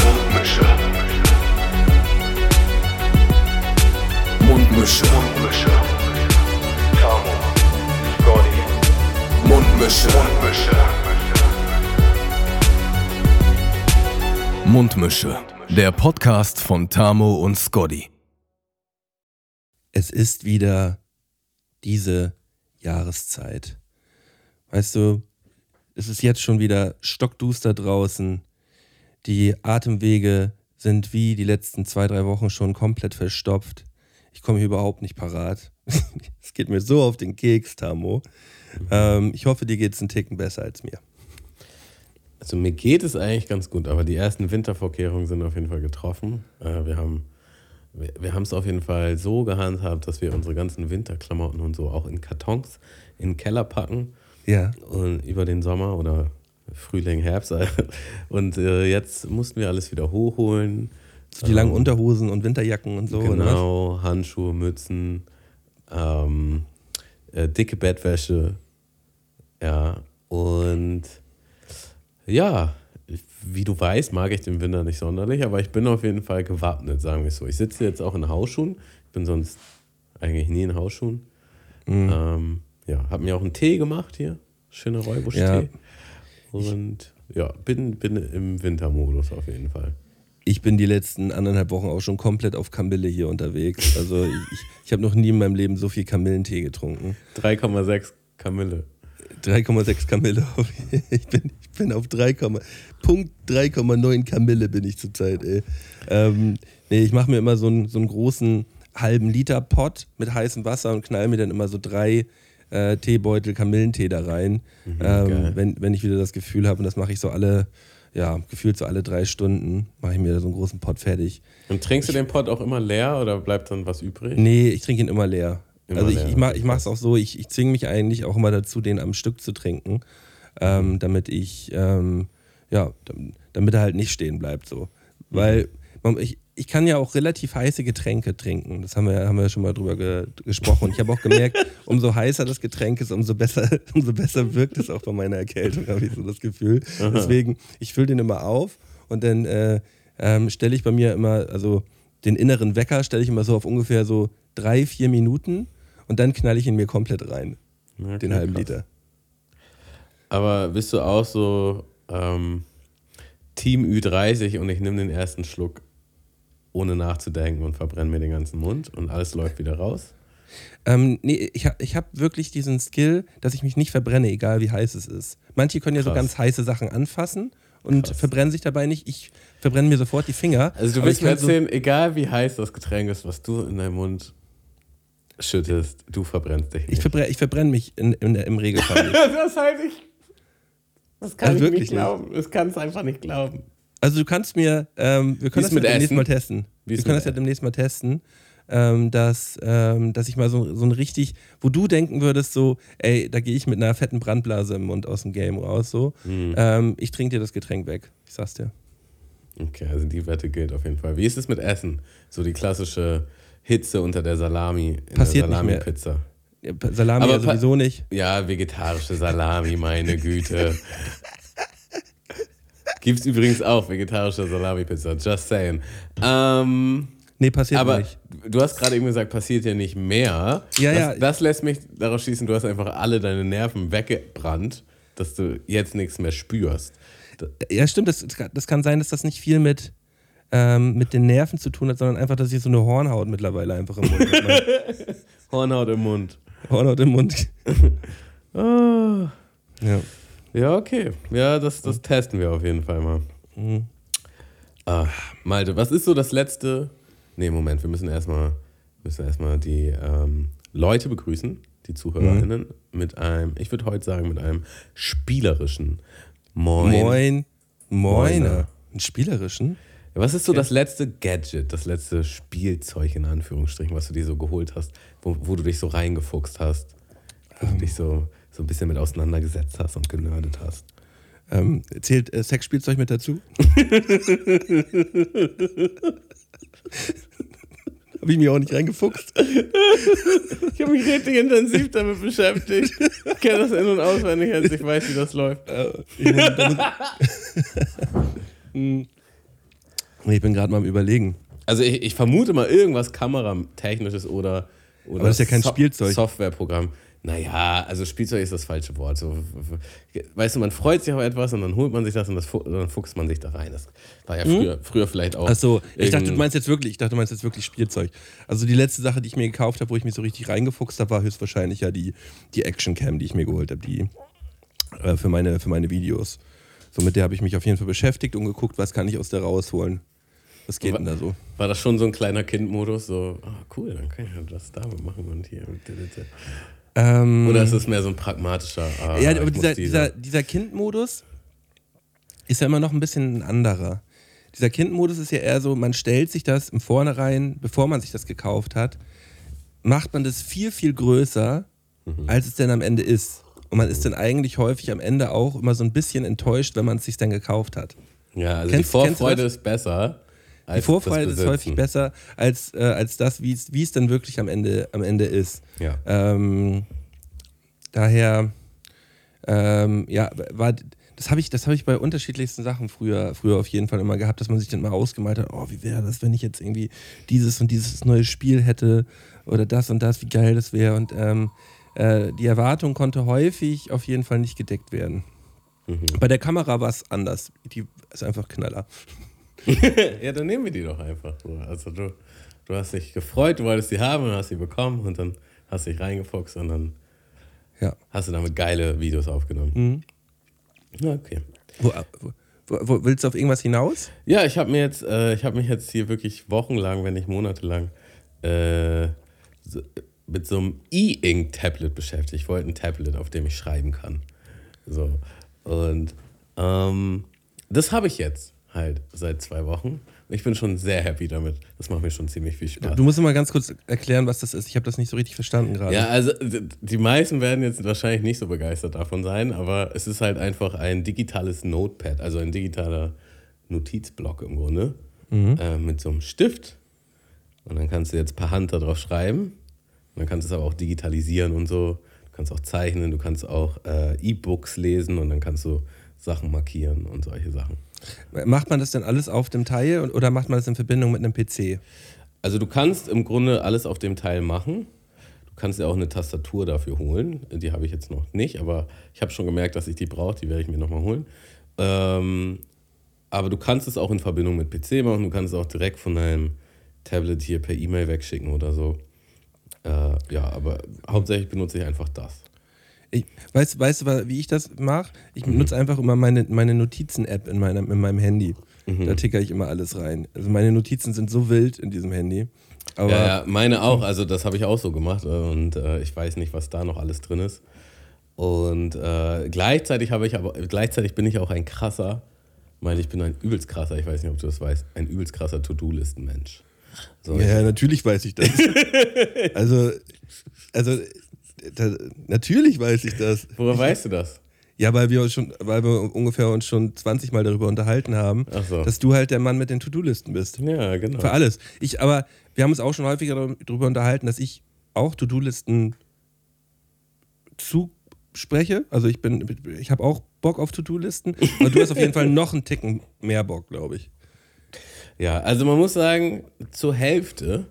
Mundmische. Mundmische. Mundmische. Tamo, Scotty, Mundmische. Mundmische. Mundmische. Der Podcast von Tamo und Scotty. es ist wieder diese Jahreszeit. Weißt du, es ist jetzt schon wieder stockduster draußen. Die Atemwege sind wie die letzten zwei, drei Wochen schon komplett verstopft. Ich komme hier überhaupt nicht parat. Es geht mir so auf den Keks, Tamo. Ähm, ich hoffe, dir geht es einen Ticken besser als mir. Also mir geht es eigentlich ganz gut, aber die ersten Wintervorkehrungen sind auf jeden Fall getroffen. Äh, wir haben wir, wir es auf jeden Fall so gehandhabt, dass wir unsere ganzen Winterklamotten und so auch in Kartons in den Keller packen Ja. und über den Sommer oder Frühling, Herbst. Und äh, jetzt mussten wir alles wieder hochholen. So die langen Unterhosen und Winterjacken und so. Genau, Handschuhe, Mützen, ähm, äh, dicke Bettwäsche. Ja, und ja, wie du weißt, mag ich den Winter nicht sonderlich, aber ich bin auf jeden Fall gewappnet, sagen wir es so. Ich sitze jetzt auch in Hausschuhen. Ich bin sonst eigentlich nie in Hausschuhen. Mhm. Ähm, ja, habe mir auch einen Tee gemacht hier. Schöner Räubusch-Tee. Ja. Und ja, bin, bin im Wintermodus auf jeden Fall. ich bin die letzten anderthalb Wochen auch schon komplett auf Kamille hier unterwegs. Also ich, ich habe noch nie in meinem Leben so viel Kamillentee getrunken. 3,6 Kamille. 3,6 Kamille. Ich bin, ich bin auf 3, Punkt 3,9 Kamille bin ich zurzeit, ey. Ähm, nee, ich mache mir immer so einen, so einen großen halben Liter Pott mit heißem Wasser und knall mir dann immer so drei äh, Teebeutel Kamillentee da rein. ähm, geil. wenn, wenn ich wieder das Gefühl habe, und das mache ich so alle, ja, gefühlt so alle drei Stunden, mache ich mir so einen großen Pott fertig. Und trinkst du den Pott auch immer leer oder bleibt dann was übrig? Nee, ich trinke ihn immer leer. Immer also ich, leer, ich, mach, ich mache es auch so, ich, ich zwinge mich eigentlich auch immer dazu, den am Stück zu trinken, Mhm. ähm, damit ich, ähm, ja, dam- damit er halt nicht stehen bleibt so. Mhm. Weil ich, ich kann ja auch relativ heiße Getränke trinken, das haben wir, haben wir schon mal drüber ge gesprochen. Und ich habe auch gemerkt, umso heißer das Getränk ist, umso besser, umso besser wirkt es auch bei meiner Erkältung, habe ich so das Gefühl. Deswegen, ich fülle den immer auf und dann äh, ähm, stelle ich bei mir immer, also den inneren Wecker stelle ich immer so auf ungefähr so drei, vier Minuten und dann knall ich ihn mir komplett rein, Ja, den okay, halben krass. Liter. Aber bist du auch so ähm, Team Ü30 und ich nehme den ersten Schluck ohne nachzudenken und verbrenne mir den ganzen Mund und alles läuft wieder raus? Ähm, nee, ich habe ich hab wirklich diesen Skill, dass ich mich nicht verbrenne, egal wie heiß es ist. Manche können ja so Krass. ganz heiße Sachen anfassen und Krass. verbrennen sich dabei nicht. Ich verbrenne mir sofort die Finger. Also du willst ich mir kann so- erzählen, egal wie heiß das Getränk ist, was du in deinen Mund schüttest, du verbrennst dich Ich nicht. verbrenne, ich verbrenne mich in, in, im Regelfall nicht. das halt ich. Das kann Ah, ich nicht nicht? glauben. Das kann es einfach nicht glauben. Also du kannst mir, ähm, wir können das ja demnächst Essen? mal testen. Wir können das ja demnächst mal testen, ähm, dass, ähm, dass ich mal so, so ein richtig, wo du denken würdest, so, ey, da gehe ich mit einer fetten Brandblase im Mund aus dem Game raus, so. Mhm. Ich trinke dir das Getränk weg. Ich sag's dir. Okay, also die Wette gilt auf jeden Fall. Wie ist es mit Essen? So die klassische Hitze unter der Salami, in Passiert der. Salami-Pizza. Salami ja sowieso nicht. Ja, vegetarische Salami, meine Güte. Gibt's übrigens auch vegetarische Salami-Pizza, just saying. Ähm, Nee, passiert aber nicht. du hast gerade eben gesagt, passiert ja nicht mehr. Ja, das, ja. das lässt mich darauf schließen, du hast einfach alle deine Nerven weggebrannt, dass du jetzt nichts mehr spürst. Ja, stimmt, das, das kann sein, dass das nicht viel mit, ähm, mit den Nerven zu tun hat, sondern einfach, dass ich so eine Hornhaut mittlerweile einfach im Mund habe. Hornhaut im Mund. Hornhaut im Mund. Ah. Ja. Ja, okay. Ja, das, das testen wir auf jeden Fall mal. Mhm. Ah, Malte, was ist so das letzte? Nee, Moment, wir müssen erstmal müssen erstmal die ähm, Leute begrüßen, die ZuhörerInnen, Mhm. mit einem, ich würde heute sagen, mit einem spielerischen Moin. Moin. Moiner. Einen spielerischen? Was ist so das letzte Gadget, das letzte Spielzeug in Anführungsstrichen, was du dir so geholt hast, wo, wo du dich so reingefuchst hast, wo Ähm. du dich so, so ein bisschen mit auseinandergesetzt hast und genördet hast? Ähm, zählt äh, Sexspielzeug mit dazu? Habe ich mich auch nicht reingefuchst. Ich habe mich richtig intensiv damit beschäftigt. Ich kenne das in- und auswendig, als ich weiß, wie das läuft. Äh, ich Hm. Ich bin gerade mal am Überlegen. Also ich, ich vermute mal irgendwas Kameratechnisches oder, oder Aber das ist ja kein Spielzeug. Softwareprogramm. Naja, also Spielzeug ist das falsche Wort. So, weißt du, man freut sich auf etwas und dann holt man sich das und das, dann fuchst man sich da rein. Das war ja früher, früher vielleicht auch. Achso, ich dachte, du meinst jetzt wirklich, ich dachte, du meinst jetzt wirklich Spielzeug. Also die letzte Sache, die ich mir gekauft habe, wo ich mich so richtig reingefuchst habe, war höchstwahrscheinlich ja die, die Action Cam, die ich mir geholt habe, die äh, für, meine, für meine Videos. So mit der habe ich mich auf jeden Fall beschäftigt und geguckt, was kann ich aus der rausholen. Was geht denn da so? War das schon so ein kleiner Kindmodus? So, ah, cool, dann kann ich ja das damit machen und hier. Ähm, Oder ist es mehr so ein pragmatischer? Ah, ja, aber dieser, diese- dieser, dieser Kindmodus ist ja immer noch ein bisschen ein anderer. Dieser Kindmodus ist ja eher so, man stellt sich das im Vornherein, bevor man sich das gekauft hat, macht man das viel, viel größer, Mhm. als es denn am Ende ist. Und man ist dann eigentlich häufig am Ende auch immer so ein bisschen enttäuscht, wenn man es sich dann gekauft hat. Ja, also Kennst- die Vorfreude ist besser. Als Die Vorfreude ist häufig besser als, äh, als das, wie es dann wirklich am Ende, am Ende ist. Ja. Ähm, daher, ähm, ja, war, das habe ich, das hab ich bei unterschiedlichsten Sachen früher, früher auf jeden Fall immer gehabt, dass man sich dann mal ausgemalt hat, oh, wie wäre das, wenn ich jetzt irgendwie dieses und dieses neue Spiel hätte oder das und das, wie geil das wäre. Und ähm, äh, die Erwartung konnte häufig auf jeden Fall nicht gedeckt werden. Bei der Kamera war es anders. Die ist einfach Knaller. Ja, dann nehmen wir die doch einfach. So. Also du, du hast dich gefreut, du wolltest die haben und hast sie bekommen und dann hast dich reingefuchst und dann Ja. hast du damit geile Videos aufgenommen. Mhm. Ja, okay. Wo, wo, wo, willst du auf irgendwas hinaus? Ja, ich habe mir jetzt, äh, ich habe mich jetzt hier wirklich wochenlang, wenn nicht monatelang, äh, so, mit so einem E-Ink-Tablet beschäftigt. Ich wollte ein Tablet, auf dem ich schreiben kann. So. Und ähm, das habe ich jetzt halt seit zwei Wochen. Ich bin schon sehr happy damit. Das macht mir schon ziemlich viel Spaß. Du musst mal ganz kurz erklären, was das ist. Ich habe das nicht so richtig verstanden gerade. Ja, also die meisten werden jetzt wahrscheinlich nicht so begeistert davon sein, aber es ist halt einfach ein digitales Notepad, also ein digitaler Notizblock im Grunde, äh, mit so einem Stift. Und dann kannst du jetzt per Hand darauf schreiben. Und dann kannst du es aber auch digitalisieren und so. Du kannst auch zeichnen, du kannst auch äh, E-Books lesen und dann kannst du Sachen markieren und solche Sachen. Macht man das denn alles auf dem Teil oder macht man das in Verbindung mit einem PC? Also du kannst im Grunde alles auf dem Teil machen. Du kannst dir auch eine Tastatur dafür holen. Die habe ich jetzt noch nicht, aber ich habe schon gemerkt, dass ich die brauche. Die werde ich mir nochmal holen. Ähm, aber du kannst es auch in Verbindung mit PC machen. Du kannst es auch direkt von deinem Tablet hier per E-Mail wegschicken oder so. Äh, ja, aber hauptsächlich benutze ich einfach das. Ich, weißt, weißt du, wie ich das mache? Ich nutze einfach immer meine, meine Notizen-App in, meiner- in meinem Handy. Da ticker ich immer alles rein. Also meine Notizen sind so wild in diesem Handy. Aber Ja, ja, meine auch. Also das habe ich auch so gemacht und äh, ich weiß nicht, was da noch alles drin ist. Und äh, gleichzeitig habe ich aber gleichzeitig bin ich auch ein krasser, meine ich bin ein übelst krasser, ich weiß nicht, ob du das weißt, ein übelst krasser To-Do-Listen-Mensch. So, ja, natürlich weiß ich das. also, also da, natürlich weiß ich das. Woher weißt du das? Ja, weil wir uns schon, weil wir ungefähr uns schon 20 Mal darüber unterhalten haben, so. dass du halt der Mann mit den To-Do-Listen bist. Ja, genau. Für alles. Ich, aber wir haben uns auch schon häufiger darüber unterhalten, dass ich auch To-Do-Listen zuspreche. Also ich bin, ich habe auch Bock auf To-Do-Listen, aber du hast auf jeden Fall noch einen Ticken mehr Bock, glaube ich. Ja, also man muss sagen, zur Hälfte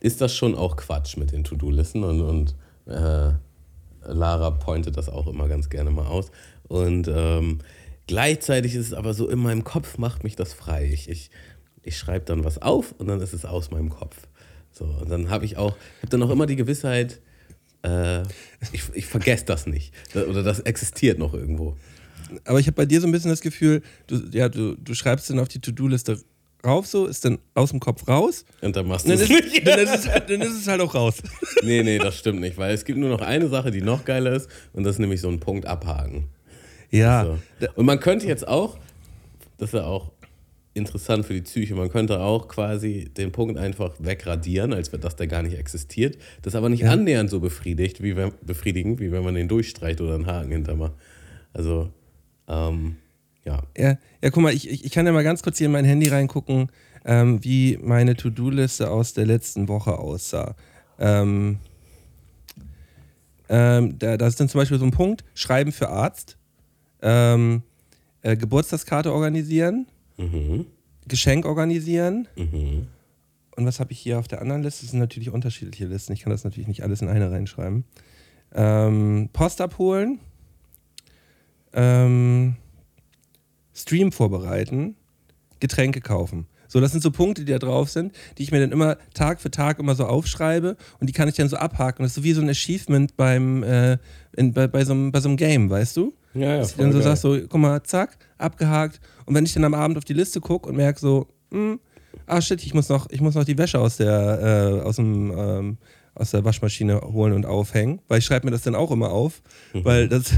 ist das schon auch Quatsch mit den To-Do-Listen und, und äh, Lara pointet das auch immer ganz gerne mal aus. Und ähm, gleichzeitig ist es aber so, in meinem Kopf macht mich das frei. Ich, ich, ich schreibe dann was auf und dann ist es aus meinem Kopf. So, und dann habe ich auch, habe dann auch immer die Gewissheit, äh, ich, ich vergesse das nicht. Oder das existiert noch irgendwo. Aber ich habe bei dir so ein bisschen das Gefühl, du, ja, du, du schreibst dann auf die To-Do-Liste rauf, so, ist dann aus dem Kopf raus. Und dann machst du Dann es nicht. dann, ist es, halt- dann ist es halt auch raus. Nee, nee, das stimmt nicht, weil es gibt nur noch eine Sache, die noch geiler ist und das ist nämlich so ein Punkt abhaken. Ja. So. Und man könnte jetzt auch, das ist ja auch interessant für die Psyche, man könnte auch quasi den Punkt einfach wegradieren, als wenn das der gar nicht existiert. Das aber nicht annähernd so befriedigt, wie wenn, befriedigend, wie wenn man den durchstreicht oder einen Haken hintermacht. Also, ähm, ja. Ja, ja, guck mal, ich, ich ich kann ja mal ganz kurz hier in mein Handy reingucken, ähm, wie meine To-Do-Liste aus der letzten Woche aussah. Ähm, ähm, da, da ist dann zum Beispiel so ein Punkt, Schreiben für Arzt, ähm, äh, Geburtstagskarte organisieren, Mhm. Geschenk organisieren. Mhm. Und was habe ich hier auf der anderen Liste? Das sind natürlich unterschiedliche Listen. Ich kann das natürlich nicht alles in eine reinschreiben. Ähm, Post abholen. Ähm, Stream vorbereiten. Getränke kaufen. So, das sind so Punkte, die da drauf sind, die ich mir dann immer Tag für Tag immer so aufschreibe und die kann ich dann so abhaken. Das ist so wie so ein Achievement beim, äh, in, bei, bei, so einem, bei so einem Game, weißt du? Ja, ja, Dass ich voll dann so geil. sagst, so, guck mal, zack, abgehakt. Und wenn ich dann am Abend auf die Liste gucke und merke so, hm, ah shit, ich muss noch, ich muss noch die Wäsche aus der, äh, aus dem, ähm, aus der Waschmaschine holen und aufhängen, weil ich schreibe mir das dann auch immer auf, Mhm. weil das,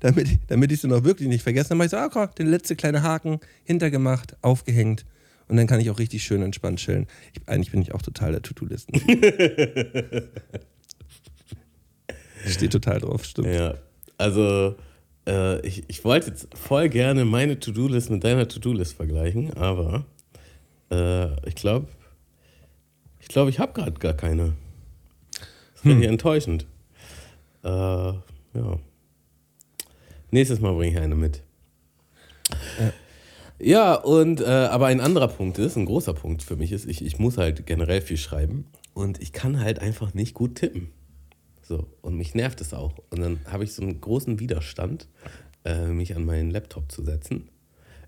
damit, damit ich es dann auch wirklich nicht vergesse, dann mache ich so, ah, komm, den letzte kleine Haken hintergemacht, aufgehängt und dann kann ich auch richtig schön entspannt chillen. Ich, eigentlich bin ich auch total der To-Do-Listen. Steht total drauf, stimmt. Ja, also äh, ich, ich wollte jetzt voll gerne meine To-Do-List mit deiner To-Do-List vergleichen, aber äh, ich glaube, ich glaube, ich habe gerade gar keine. Das finde ich enttäuschend. Äh, ja. Nächstes Mal bringe ich eine mit. Ja, und äh, aber ein anderer Punkt ist, ein großer Punkt für mich ist, ich, ich muss halt generell viel schreiben und ich kann halt einfach nicht gut tippen. So, und mich nervt es auch. Und dann habe ich so einen großen Widerstand, äh, mich an meinen Laptop zu setzen.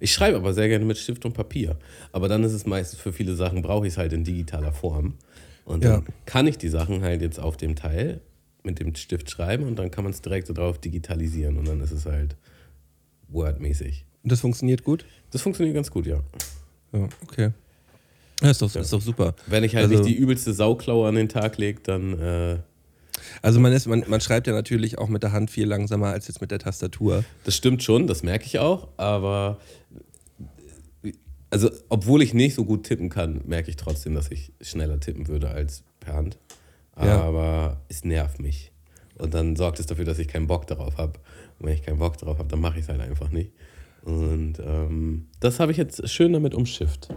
Ich schreibe aber sehr gerne mit Stift und Papier. Aber dann ist es meistens für viele Sachen, brauche ich es halt in digitaler Form. Und dann Ja. kann ich die Sachen halt jetzt auf dem Teil mit dem Stift schreiben und dann kann man es direkt so drauf digitalisieren. Und dann ist es halt Word-mäßig. Und das funktioniert gut? Das funktioniert ganz gut, ja. Ja, okay. Ja, ist doch, ist doch super. Wenn ich halt Also- nicht die übelste Sauklaue an den Tag lege, dann äh, Also man, ist, man, man schreibt ja natürlich auch mit der Hand viel langsamer als jetzt mit der Tastatur. Das stimmt schon, das merke ich auch, aber also obwohl ich nicht so gut tippen kann, merke ich trotzdem, dass ich schneller tippen würde als per Hand. Ja. Aber es nervt mich. Und dann sorgt es dafür, dass ich keinen Bock darauf habe. Und wenn ich keinen Bock darauf habe, dann mache ich es halt einfach nicht. Und ähm, das habe ich jetzt schön damit umschifft.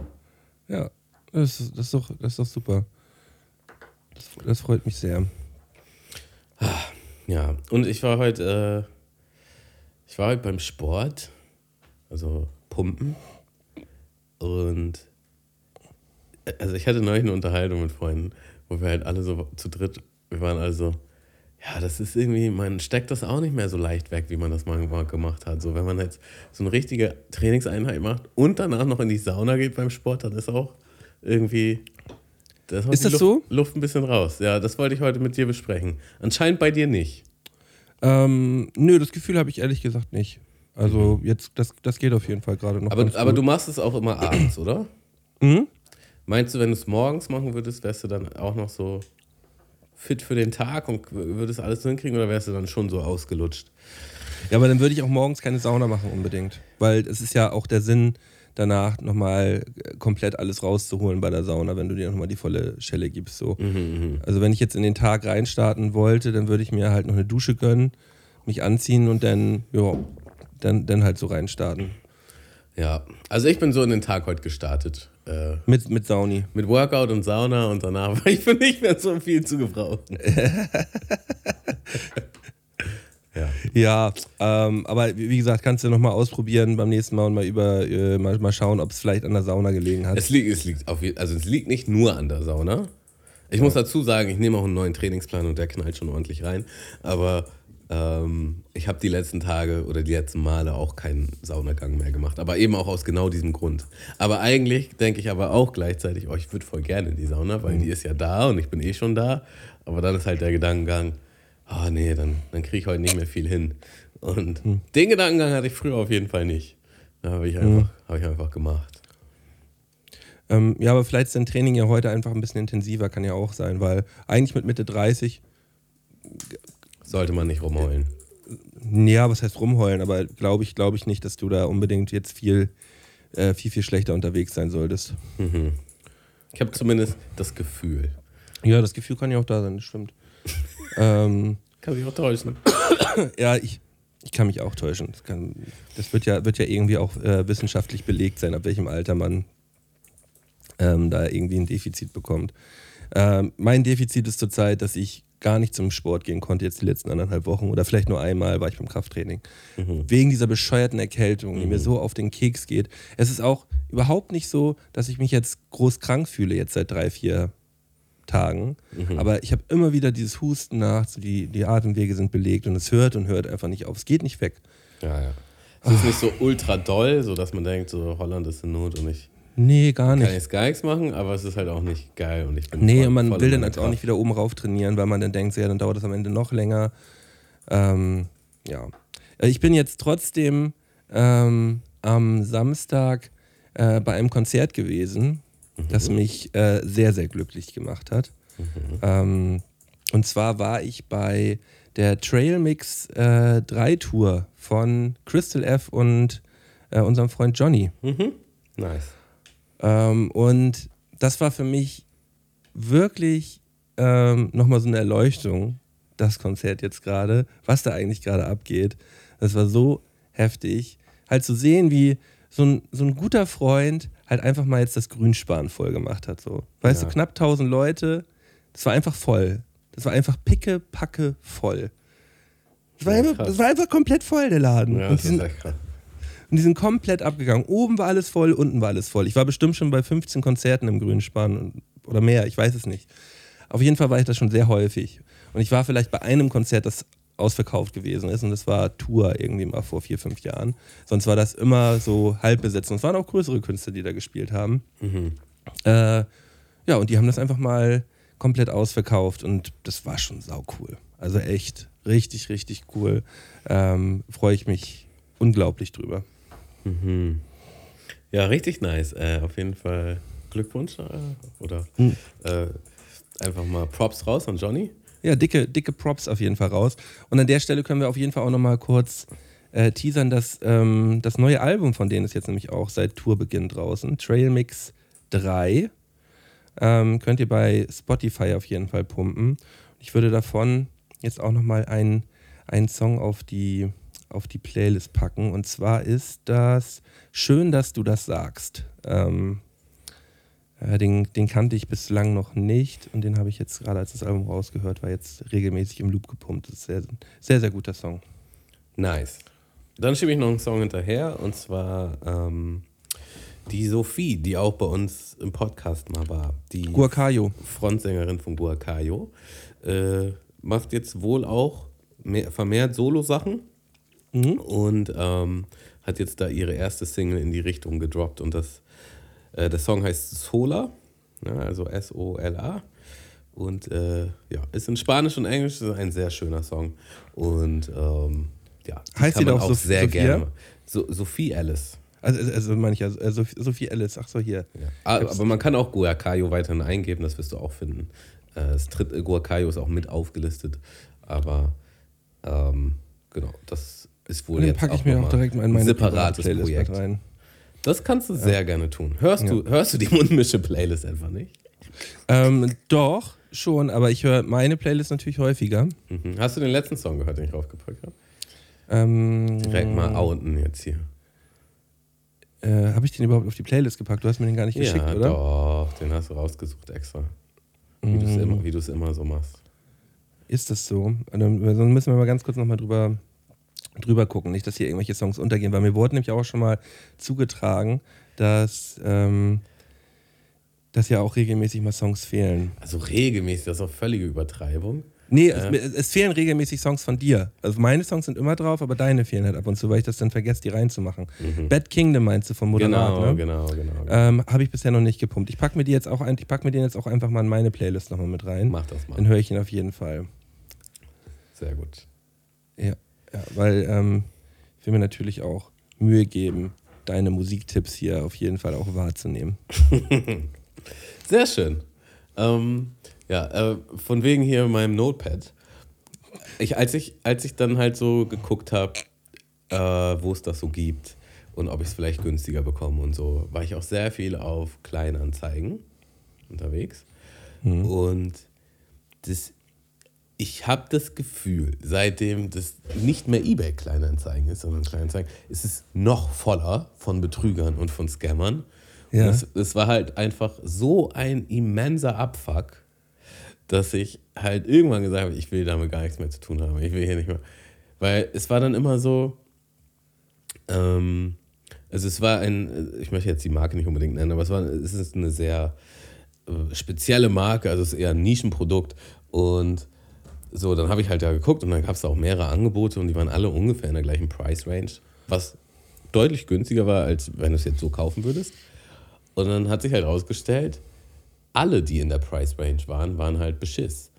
Ja, das, ist- das, ist, doch, das ist doch super. Das, das freut mich sehr. Ja, und ich war heute, äh, ich war heute beim Sport, also Pumpen. Und äh, also ich hatte neulich eine Unterhaltung mit Freunden, wo wir halt alle so zu dritt, wir waren also, ja, das ist irgendwie, man steckt das auch nicht mehr so leicht weg, wie man das mal gemacht hat. So, wenn man jetzt so eine richtige Trainingseinheit macht und danach noch in die Sauna geht beim Sport, dann ist auch irgendwie. da Ist das Luft, so? Luft ein bisschen raus. Ja, das wollte ich heute mit dir besprechen. Anscheinend bei dir nicht. Ähm, nö, das Gefühl habe ich ehrlich gesagt nicht. Also jetzt, das, das geht auf jeden Fall gerade noch. Mhm. Aber, aber du machst es auch immer abends, oder? Mhm. Meinst du, wenn du es morgens machen würdest, wärst du dann auch noch so fit für den Tag und würdest alles hinkriegen oder wärst du dann schon so ausgelutscht? Ja, aber dann würde ich auch morgens keine Sauna machen unbedingt. Weil es ist ja auch der Sinn, danach nochmal komplett alles rauszuholen bei der Sauna, wenn du dir nochmal die volle Schelle gibst. So. Mhm, Also wenn ich jetzt in den Tag reinstarten wollte, dann würde ich mir halt noch eine Dusche gönnen, mich anziehen und dann, ja, dann, dann halt so reinstarten. Ja, also ich bin so in den Tag heute gestartet. Äh, Mit, mit Sauni. mit Workout und Sauna und danach war ich für nicht mehr so viel zu gebrauchen. ja. Ja, ähm, aber wie gesagt, kannst du nochmal ausprobieren beim nächsten Mal und mal über äh, mal, mal schauen, ob es vielleicht an der Sauna gelegen hat. Es liegt, es liegt auf, also es liegt nicht nur an der Sauna. Ich muss dazu sagen, ich nehme auch einen neuen Trainingsplan und der knallt schon ordentlich rein. Aber ähm, ich habe die letzten Tage oder die letzten Male auch keinen Saunagang mehr gemacht. Aber eben auch aus genau diesem Grund. Aber eigentlich denke ich aber auch gleichzeitig, oh, ich würde voll gerne in die Sauna, weil die ist ja da und ich bin eh schon da. Aber dann ist halt der Gedankengang, ah nee, dann, dann kriege ich heute nicht mehr viel hin. Und den Gedankengang hatte ich früher auf jeden Fall nicht. Da habe ich, einfach, hab ich einfach gemacht. Ähm, ja, aber vielleicht ist dein Training ja heute einfach ein bisschen intensiver, kann ja auch sein, weil eigentlich mit Mitte 30, Sollte man nicht rumheulen. ja, was heißt rumheulen, aber glaube ich, glaube ich nicht, dass du da unbedingt jetzt viel, äh, viel, viel schlechter unterwegs sein solltest. Ich habe zumindest das Gefühl. Ja, das Gefühl kann ja auch da sein, das stimmt. ähm, Kann sich auch täuschen. ja, ich, ich kann mich auch täuschen. Das, kann, das wird, ja, wird ja irgendwie auch äh, wissenschaftlich belegt sein, ab welchem Alter man ähm, da irgendwie ein Defizit bekommt. Ähm, mein Defizit ist zurzeit, dass ich gar nicht zum Sport gehen konnte jetzt die letzten anderthalb Wochen oder vielleicht nur einmal war ich beim Krafttraining. Wegen dieser bescheuerten Erkältung, die mir so auf den Keks geht. Es ist auch überhaupt nicht so, dass ich mich jetzt groß krank fühle, jetzt seit drei, vier Tagen. Aber ich habe immer wieder dieses Husten nach, so die, die Atemwege sind belegt und es hört und hört einfach nicht auf. Es geht nicht weg. Ja, ja. Es ist nicht so ultra doll, so dass man denkt, so Holland ist in Not und ich Nee, gar kann nicht. jetzt gar nichts machen, aber es ist halt auch nicht geil und ich bin Nee, voll- und man will dann halt auch nicht wieder oben rauf trainieren, weil man dann denkt, ja, dann dauert das am Ende noch länger. Ähm, ja. Äh, Ich bin jetzt trotzdem ähm, am Samstag äh, bei einem Konzert gewesen, das mich äh, sehr, sehr glücklich gemacht hat. Ähm, und zwar war ich bei der Trail Mix äh, 3 Tour von Crystal F und äh, unserem Freund Johnny. Nice. Ähm, und das war für mich wirklich ähm, nochmal so eine Erleuchtung, das Konzert jetzt gerade, was da eigentlich gerade abgeht. Das war so heftig. Halt zu sehen, wie so ein, so ein guter Freund halt einfach mal jetzt das Grünspan voll gemacht hat. So. Weißt Ja. du, knapp 1000 Leute, das war einfach voll. Das war einfach picke, packe voll. Das war, Ja, einfach, das war einfach komplett voll, der Laden. Ja, das die ist echt krass. Und die sind komplett abgegangen. Oben war alles voll, unten war alles voll. Ich war bestimmt schon bei 15 Konzerten im Grünspan oder mehr, ich weiß es nicht. Auf jeden Fall war ich das schon sehr häufig. Und ich war vielleicht bei einem Konzert, das ausverkauft gewesen ist und das war Tour irgendwie mal vor vier, fünf Jahren. Sonst war das immer so halb besetzt. Und es waren auch größere Künstler, die da gespielt haben. Äh, ja, und die haben das einfach mal komplett ausverkauft und das war schon sau cool. Also echt richtig, richtig cool. Ähm, Freue ich mich unglaublich drüber. Ja, richtig nice. Äh, auf jeden Fall Glückwunsch äh, oder Hm. äh, einfach mal Props raus an Johnny. Ja, dicke, dicke Props auf jeden Fall raus. Und an der Stelle können wir auf jeden Fall auch nochmal kurz äh, teasern, dass ähm, das neue Album von denen ist jetzt nämlich auch seit Tourbeginn draußen. Trail Mix 3. Ähm, könnt ihr bei Spotify auf jeden Fall pumpen. Ich würde davon jetzt auch nochmal einen, einen Song auf die, auf die Playlist packen. Und zwar ist das Schön, dass du das sagst. Ähm, äh, den, den kannte ich bislang noch nicht und den habe ich jetzt gerade, als das Album rausgehört war, jetzt regelmäßig im Loop gepumpt. Das ist sehr, sehr, sehr guter Song. Nice. Dann schiebe ich noch einen Song hinterher und zwar ähm, die Sophie, die auch bei uns im Podcast mal war. Die Guacayo. Frontsängerin von Guacayo. Äh, macht jetzt wohl auch mehr, vermehrt Solo-Sachen und ähm, hat jetzt da ihre erste Single in die Richtung gedroppt und das, äh, der Song heißt Sola, ja, also S-O-L-A. Und äh, ja, ist in Spanisch und Englisch ist ein sehr schöner Song. Und ähm, ja, Heißt man doch auch Sof- sehr Sophia? gerne. So, Sophie Alice. Also, also meine ich, also, Sophie, Ellis, ach so, hier. Ja. Aber, aber man kann auch Guacayo weiterhin eingeben, das wirst du auch finden. Es tritt, äh, Guacayo ist auch mit aufgelistet, aber ähm, genau, das ist wohl den jetzt packe ich mir auch direkt mal in ein meine separates Playlist Projekt. rein. Das kannst du sehr gerne tun. Hörst, du, hörst du die Mundmische-Playlist einfach nicht? Ähm, doch, schon, aber ich höre meine Playlist natürlich häufiger. Mhm. Hast du den letzten Song gehört, den ich raufgepackt habe? Ähm, Direkt mal outen jetzt hier. Äh, habe ich den überhaupt auf die Playlist gepackt? Du hast mir den gar nicht geschickt, ja, oder? doch, den hast du rausgesucht extra. Wie du es Mhm. immer, du es immer so machst. Ist das so? Dann dann müssen wir mal ganz kurz nochmal drüber, drüber gucken. Nicht, dass hier irgendwelche Songs untergehen, weil mir wurde nämlich auch schon mal zugetragen, dass, ähm, dass ja auch regelmäßig mal Songs fehlen. Also regelmäßig, das ist auch völlige Übertreibung. Nee, es, es fehlen regelmäßig Songs von dir. Also meine Songs sind immer drauf, aber deine fehlen halt ab und zu, weil ich das dann vergesse, die reinzumachen. Bad Kingdom meinst du von Moderat, Genau, ne? genau, genau. genau. Ähm, Habe ich bisher noch nicht gepumpt. Ich packe mir die jetzt auch ein, ich pack mir den jetzt auch einfach mal in meine Playlist nochmal mit rein. Mach das mal. Dann höre ich ihn auf jeden Fall. Sehr gut. Ja, ja weil ähm, ich will mir natürlich auch Mühe geben, deine Musiktipps hier auf jeden Fall auch wahrzunehmen. Sehr schön. Ähm, ja, äh, von wegen hier meinem Notepad. Ich, als, ich, als ich dann halt so geguckt habe, äh, wo es das so gibt und ob ich es vielleicht günstiger bekomme und so, war ich auch sehr viel auf Kleinanzeigen unterwegs. Und das, ich habe das Gefühl, seitdem das nicht mehr eBay Kleinanzeigen ist, sondern Kleinanzeigen, ist es noch voller von Betrügern und von Scammern. Ja. Und es, es war halt einfach so ein immenser Abfuck, dass ich halt irgendwann gesagt habe, ich will damit gar nichts mehr zu tun haben. Ich will hier nicht mehr. Weil es war dann immer so, ähm, also es war ein, ich möchte jetzt die Marke nicht unbedingt nennen, aber es, war, es ist eine sehr äh, spezielle Marke, also es ist eher ein Nischenprodukt. Und so, dann habe ich halt da geguckt und dann gab es auch mehrere Angebote und die waren alle ungefähr in der gleichen Price Range, was deutlich günstiger war, als wenn du es jetzt so kaufen würdest. Und dann hat sich halt rausgestellt, alle, die in der Price Range waren, waren halt Beschiss.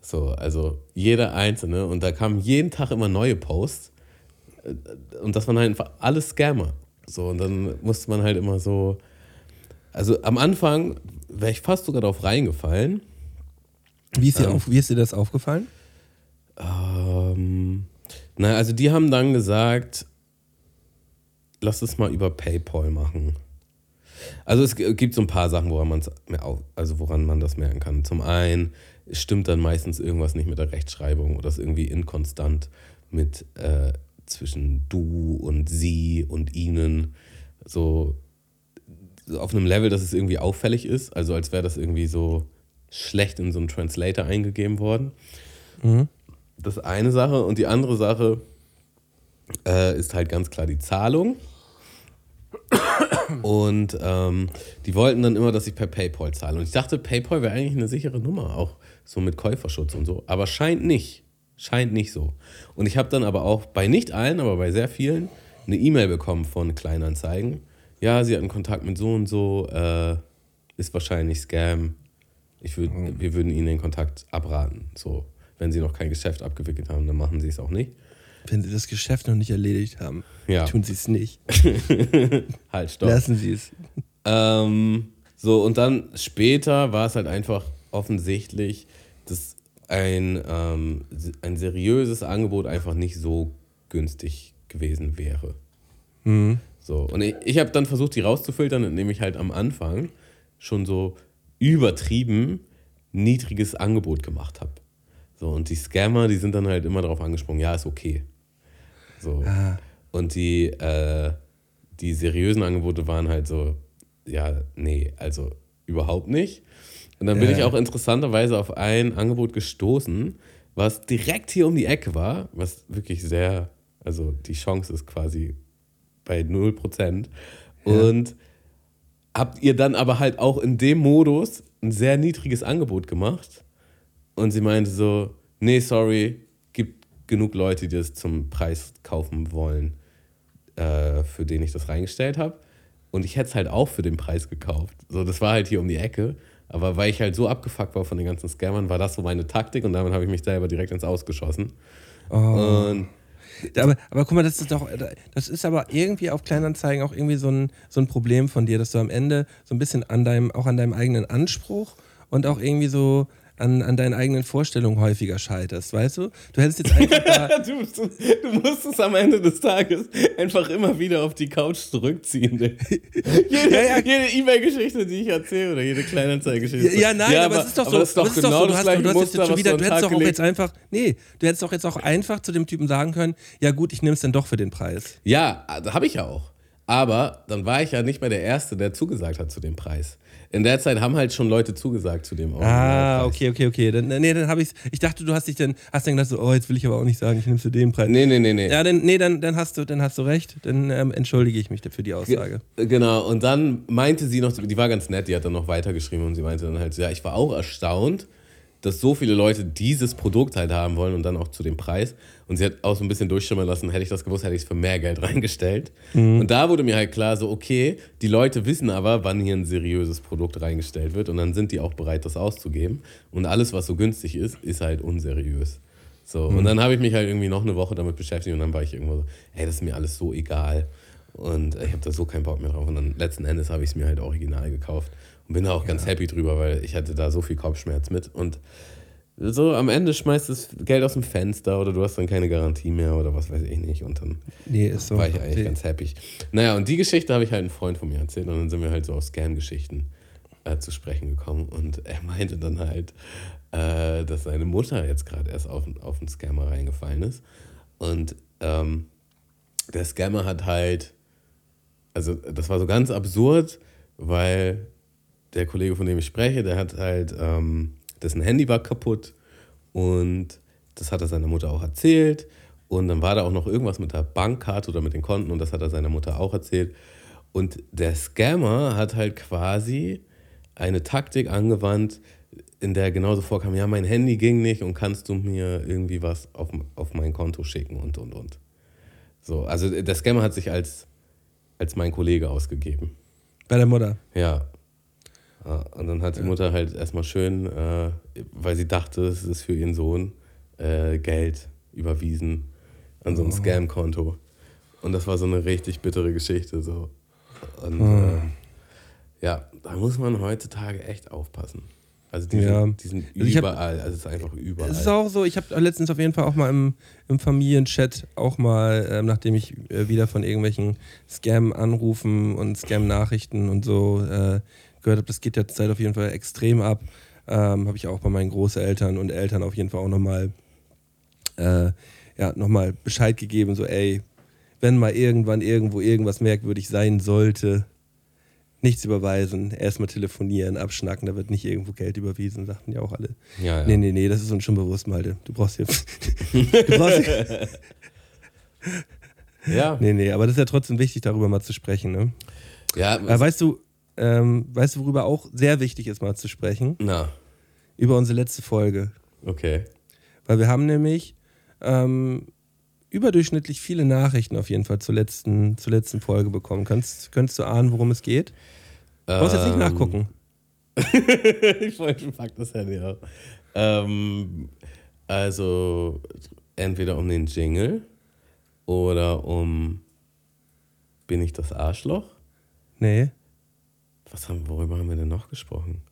So, also jeder einzelne. Und da kamen jeden Tag immer neue Posts. Und das waren halt einfach alle Scammer. So, und dann musste man halt immer so. Also am Anfang wäre ich fast sogar darauf reingefallen. Wie ist, dir Ähm. auf, wie ist dir das aufgefallen? Ähm, na, also die haben dann gesagt, lass es mal über PayPal machen. Also es gibt so ein paar Sachen, woran, man's also woran man das merken kann. Zum einen es stimmt dann meistens irgendwas nicht mit der Rechtschreibung oder ist irgendwie inkonstant mit äh, zwischen du und sie und ihnen. So, so auf einem Level, dass es irgendwie auffällig ist. Also als wäre das irgendwie so schlecht in so einen Translator eingegeben worden. Das ist eine Sache. Und die andere Sache äh, ist halt ganz klar die Zahlung. Und ähm, die wollten dann immer, dass ich per PayPal zahle. Und ich dachte, PayPal wäre eigentlich eine sichere Nummer, auch so mit Käuferschutz und so. Aber scheint nicht. Scheint nicht so. Und ich habe dann aber auch bei nicht allen, aber bei sehr vielen eine E-Mail bekommen von Kleinanzeigen. Ja, sie hatten Kontakt mit so und so, äh, ist wahrscheinlich Scam. Ich würd, Wir würden ihnen den Kontakt abraten. So, wenn sie noch kein Geschäft abgewickelt haben, dann machen sie es auch nicht. Wenn sie das Geschäft noch nicht erledigt haben, Ja. tun sie es nicht. Halt, stopp. Lassen sie es. Ähm, so, und dann später war es halt einfach offensichtlich, dass ein, ähm, ein seriöses Angebot einfach nicht so günstig gewesen wäre. So, und ich, ich habe dann versucht, die rauszufiltern, indem ich halt am Anfang schon so übertrieben niedriges Angebot gemacht habe. So, und die Scammer, die sind dann halt immer darauf angesprungen, ja, ist okay. So. Und die, äh, die seriösen Angebote waren halt so, ja, nee, also überhaupt nicht. Und dann bin Ja. ich auch interessanterweise auf ein Angebot gestoßen, was direkt hier um die Ecke war, was wirklich sehr, also die Chance ist quasi bei 0%. Und habt ihr dann aber halt auch in dem Modus ein sehr niedriges Angebot gemacht. Und sie meinte so, nee, sorry, gibt genug Leute, die das zum Preis kaufen wollen, äh, für den ich das reingestellt habe. Und ich hätte es halt auch für den Preis gekauft. So, das war halt hier um die Ecke. Aber weil ich halt so abgefuckt war von den ganzen Scammern, war das so meine Taktik und damit habe ich mich selber direkt ins Ausgeschossen. Und Aber, aber guck mal, das ist doch, das ist aber irgendwie auf Kleinanzeigen auch irgendwie so ein, so ein Problem von dir, dass du am Ende so ein bisschen an deinem, auch an deinem eigenen Anspruch und auch irgendwie so an, an deinen eigenen Vorstellungen häufiger scheiterst, weißt du? Du hättest jetzt einfach du, du musst es am Ende des Tages einfach immer wieder auf die Couch zurückziehen. Jede Ja, ja. E-Mail-Geschichte, die ich erzähle, oder jede Kleinanzeigeschichte. Ja, ja, nein, aber, es ist doch so. Aber es ist doch aber genau so. Du das hast, gleiche du hast jetzt schon wieder, du hättest doch auch gelegt jetzt einfach, nee, du hättest doch jetzt auch einfach zu dem Typen sagen können, ja gut, ich nehme es dann doch für den Preis. Ja, habe ich ja auch. Aber dann war ich ja nicht mehr der Erste, der zugesagt hat zu dem Preis. In der Zeit haben halt schon Leute zugesagt zu dem Ah, Originalpreis. okay, okay, okay. Dann, nee, dann habe ich Ich dachte, du hast dich dann, hast dann gedacht, so, oh, jetzt will ich aber auch nicht sagen, ich nehme für den Preis. Nee, nee, nee, nee. Ja, dann, nee, dann, dann, hast du, dann hast du recht. Dann ähm, entschuldige ich mich für die Aussage. Genau, und dann meinte sie noch, die war ganz nett, die hat dann noch weitergeschrieben und sie meinte dann halt, so, ja, ich war auch erstaunt, dass so viele Leute dieses Produkt halt haben wollen und dann auch zu dem Preis. Und sie hat auch so ein bisschen durchschimmern lassen, hätte ich das gewusst, hätte ich es für mehr Geld reingestellt. Und da wurde mir halt klar, so, okay, die Leute wissen aber, wann hier ein seriöses Produkt reingestellt wird und dann sind die auch bereit, das auszugeben. Und alles, was so günstig ist, ist halt unseriös. So, und dann habe ich mich halt irgendwie noch eine Woche damit beschäftigt und dann war ich irgendwo so, ey, das ist mir alles so egal. Und ich habe da so keinen Bock mehr drauf. Und dann letzten Endes habe ich es mir halt original gekauft und bin da auch ganz happy drüber, weil ich hatte da so viel Kopfschmerz mit. Und so am Ende schmeißt das Geld aus dem Fenster oder du hast dann keine Garantie mehr oder was weiß ich nicht. Und dann Nee, so. war ich eigentlich ganz happy. Naja, und die Geschichte habe ich halt einem Freund von mir erzählt und dann sind wir halt so auf Scam-Geschichten äh, zu sprechen gekommen. Und er meinte dann halt, äh, dass seine Mutter jetzt gerade erst auf, auf einen Scammer reingefallen ist. Und ähm, der Scammer hat halt, also das war so ganz absurd, weil der Kollege, von dem ich spreche, der hat halt ähm, dessen Handy war kaputt und das hat er seiner Mutter auch erzählt. Und dann war da auch noch irgendwas mit der Bankkarte oder mit den Konten und das hat er seiner Mutter auch erzählt. Und der Scammer hat halt quasi eine Taktik angewandt, in der genauso vorkam, ja, mein Handy ging nicht und kannst du mir irgendwie was auf, auf mein Konto schicken und, und, und. So, also der Scammer hat sich als, als mein Kollege ausgegeben. Bei der Mutter. Ja. Ja, Und dann hat die Mutter halt erstmal schön, äh, weil sie dachte, es ist für ihren Sohn, äh, Geld überwiesen an so ein Scam-Konto. Und das war so eine richtig bittere Geschichte. So. Und äh, ja, da muss man heutzutage echt aufpassen. Also die, Ja. sind, die sind Also ich hab- überall, also es ist einfach überall. Es ist auch so, ich habe letztens auf jeden Fall auch mal im, im Familienchat auch mal, ähm, nachdem ich äh, wieder von irgendwelchen Scam-Anrufen und Scam-Nachrichten und so äh, gehört habe, das geht ja zurzeit auf jeden Fall extrem ab, ähm, habe ich auch bei meinen Großeltern und Eltern auf jeden Fall auch nochmal äh, ja, noch mal Bescheid gegeben, so ey, wenn mal irgendwann irgendwo irgendwas merkwürdig sein sollte, nichts überweisen, erstmal telefonieren, abschnacken, da wird nicht irgendwo Geld überwiesen, sagten ja auch alle. ja, ja. Nee, nee, nee, das ist uns schon bewusst, Malte. Du brauchst hier. du brauchst hier ja. nee, nee, aber das ist ja trotzdem wichtig, darüber mal zu sprechen. Ne? ja Äh, weißt du, ähm, weißt du, worüber auch sehr wichtig ist, mal zu sprechen? na, Über unsere letzte Folge. okay. Weil wir haben nämlich ähm, überdurchschnittlich viele Nachrichten auf jeden Fall zur letzten, zur letzten Folge bekommen. Kannst, könntest du ahnen, worum es geht? Du brauchst jetzt nicht Ähm, nachgucken. ich wollte schon pack das Handy auf. Ähm, also entweder um den Jingle oder um Bin ich das Arschloch? Nee, Was haben, worüber haben wir denn noch gesprochen?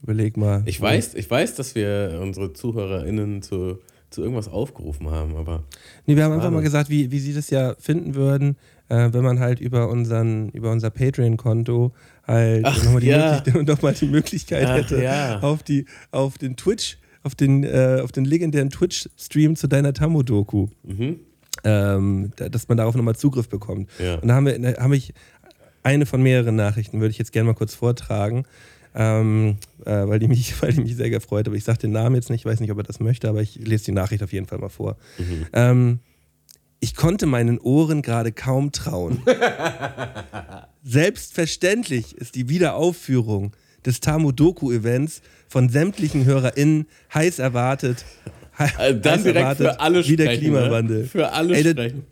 überleg mal. Ich weiß, ich weiß, dass wir unsere ZuhörerInnen zu, zu irgendwas aufgerufen haben, aber Nee, wir haben einfach mal gesagt, wie, wie sie das ja finden würden, äh, wenn man halt über, unseren, über unser Patreon-Konto halt nochmal die, ja. Noch mal die Möglichkeit Ach, hätte, ja. auf, die, auf den Twitch, auf den, äh, auf den legendären Twitch-Stream zu deiner Tammo-Doku, mhm. ähm, da- dass man darauf nochmal Zugriff bekommt. Ja. Und da haben wir, da habe ich eine von mehreren Nachrichten, würde ich jetzt gerne mal kurz vortragen. Ähm, äh, weil, die mich, weil die mich sehr gefreut hat. Ich sage den Namen jetzt nicht, ich weiß nicht, ob er das möchte, aber ich lese die Nachricht auf jeden Fall mal vor. Ähm, ich konnte meinen Ohren gerade kaum trauen. Selbstverständlich ist die Wiederaufführung des Tamu-Doku-Events von sämtlichen HörerInnen heiß erwartet. Also dann heiß direkt erwartet, für alle wie der sprechen. Klimawandel. Ne? Für alle Ey, der- sprechen.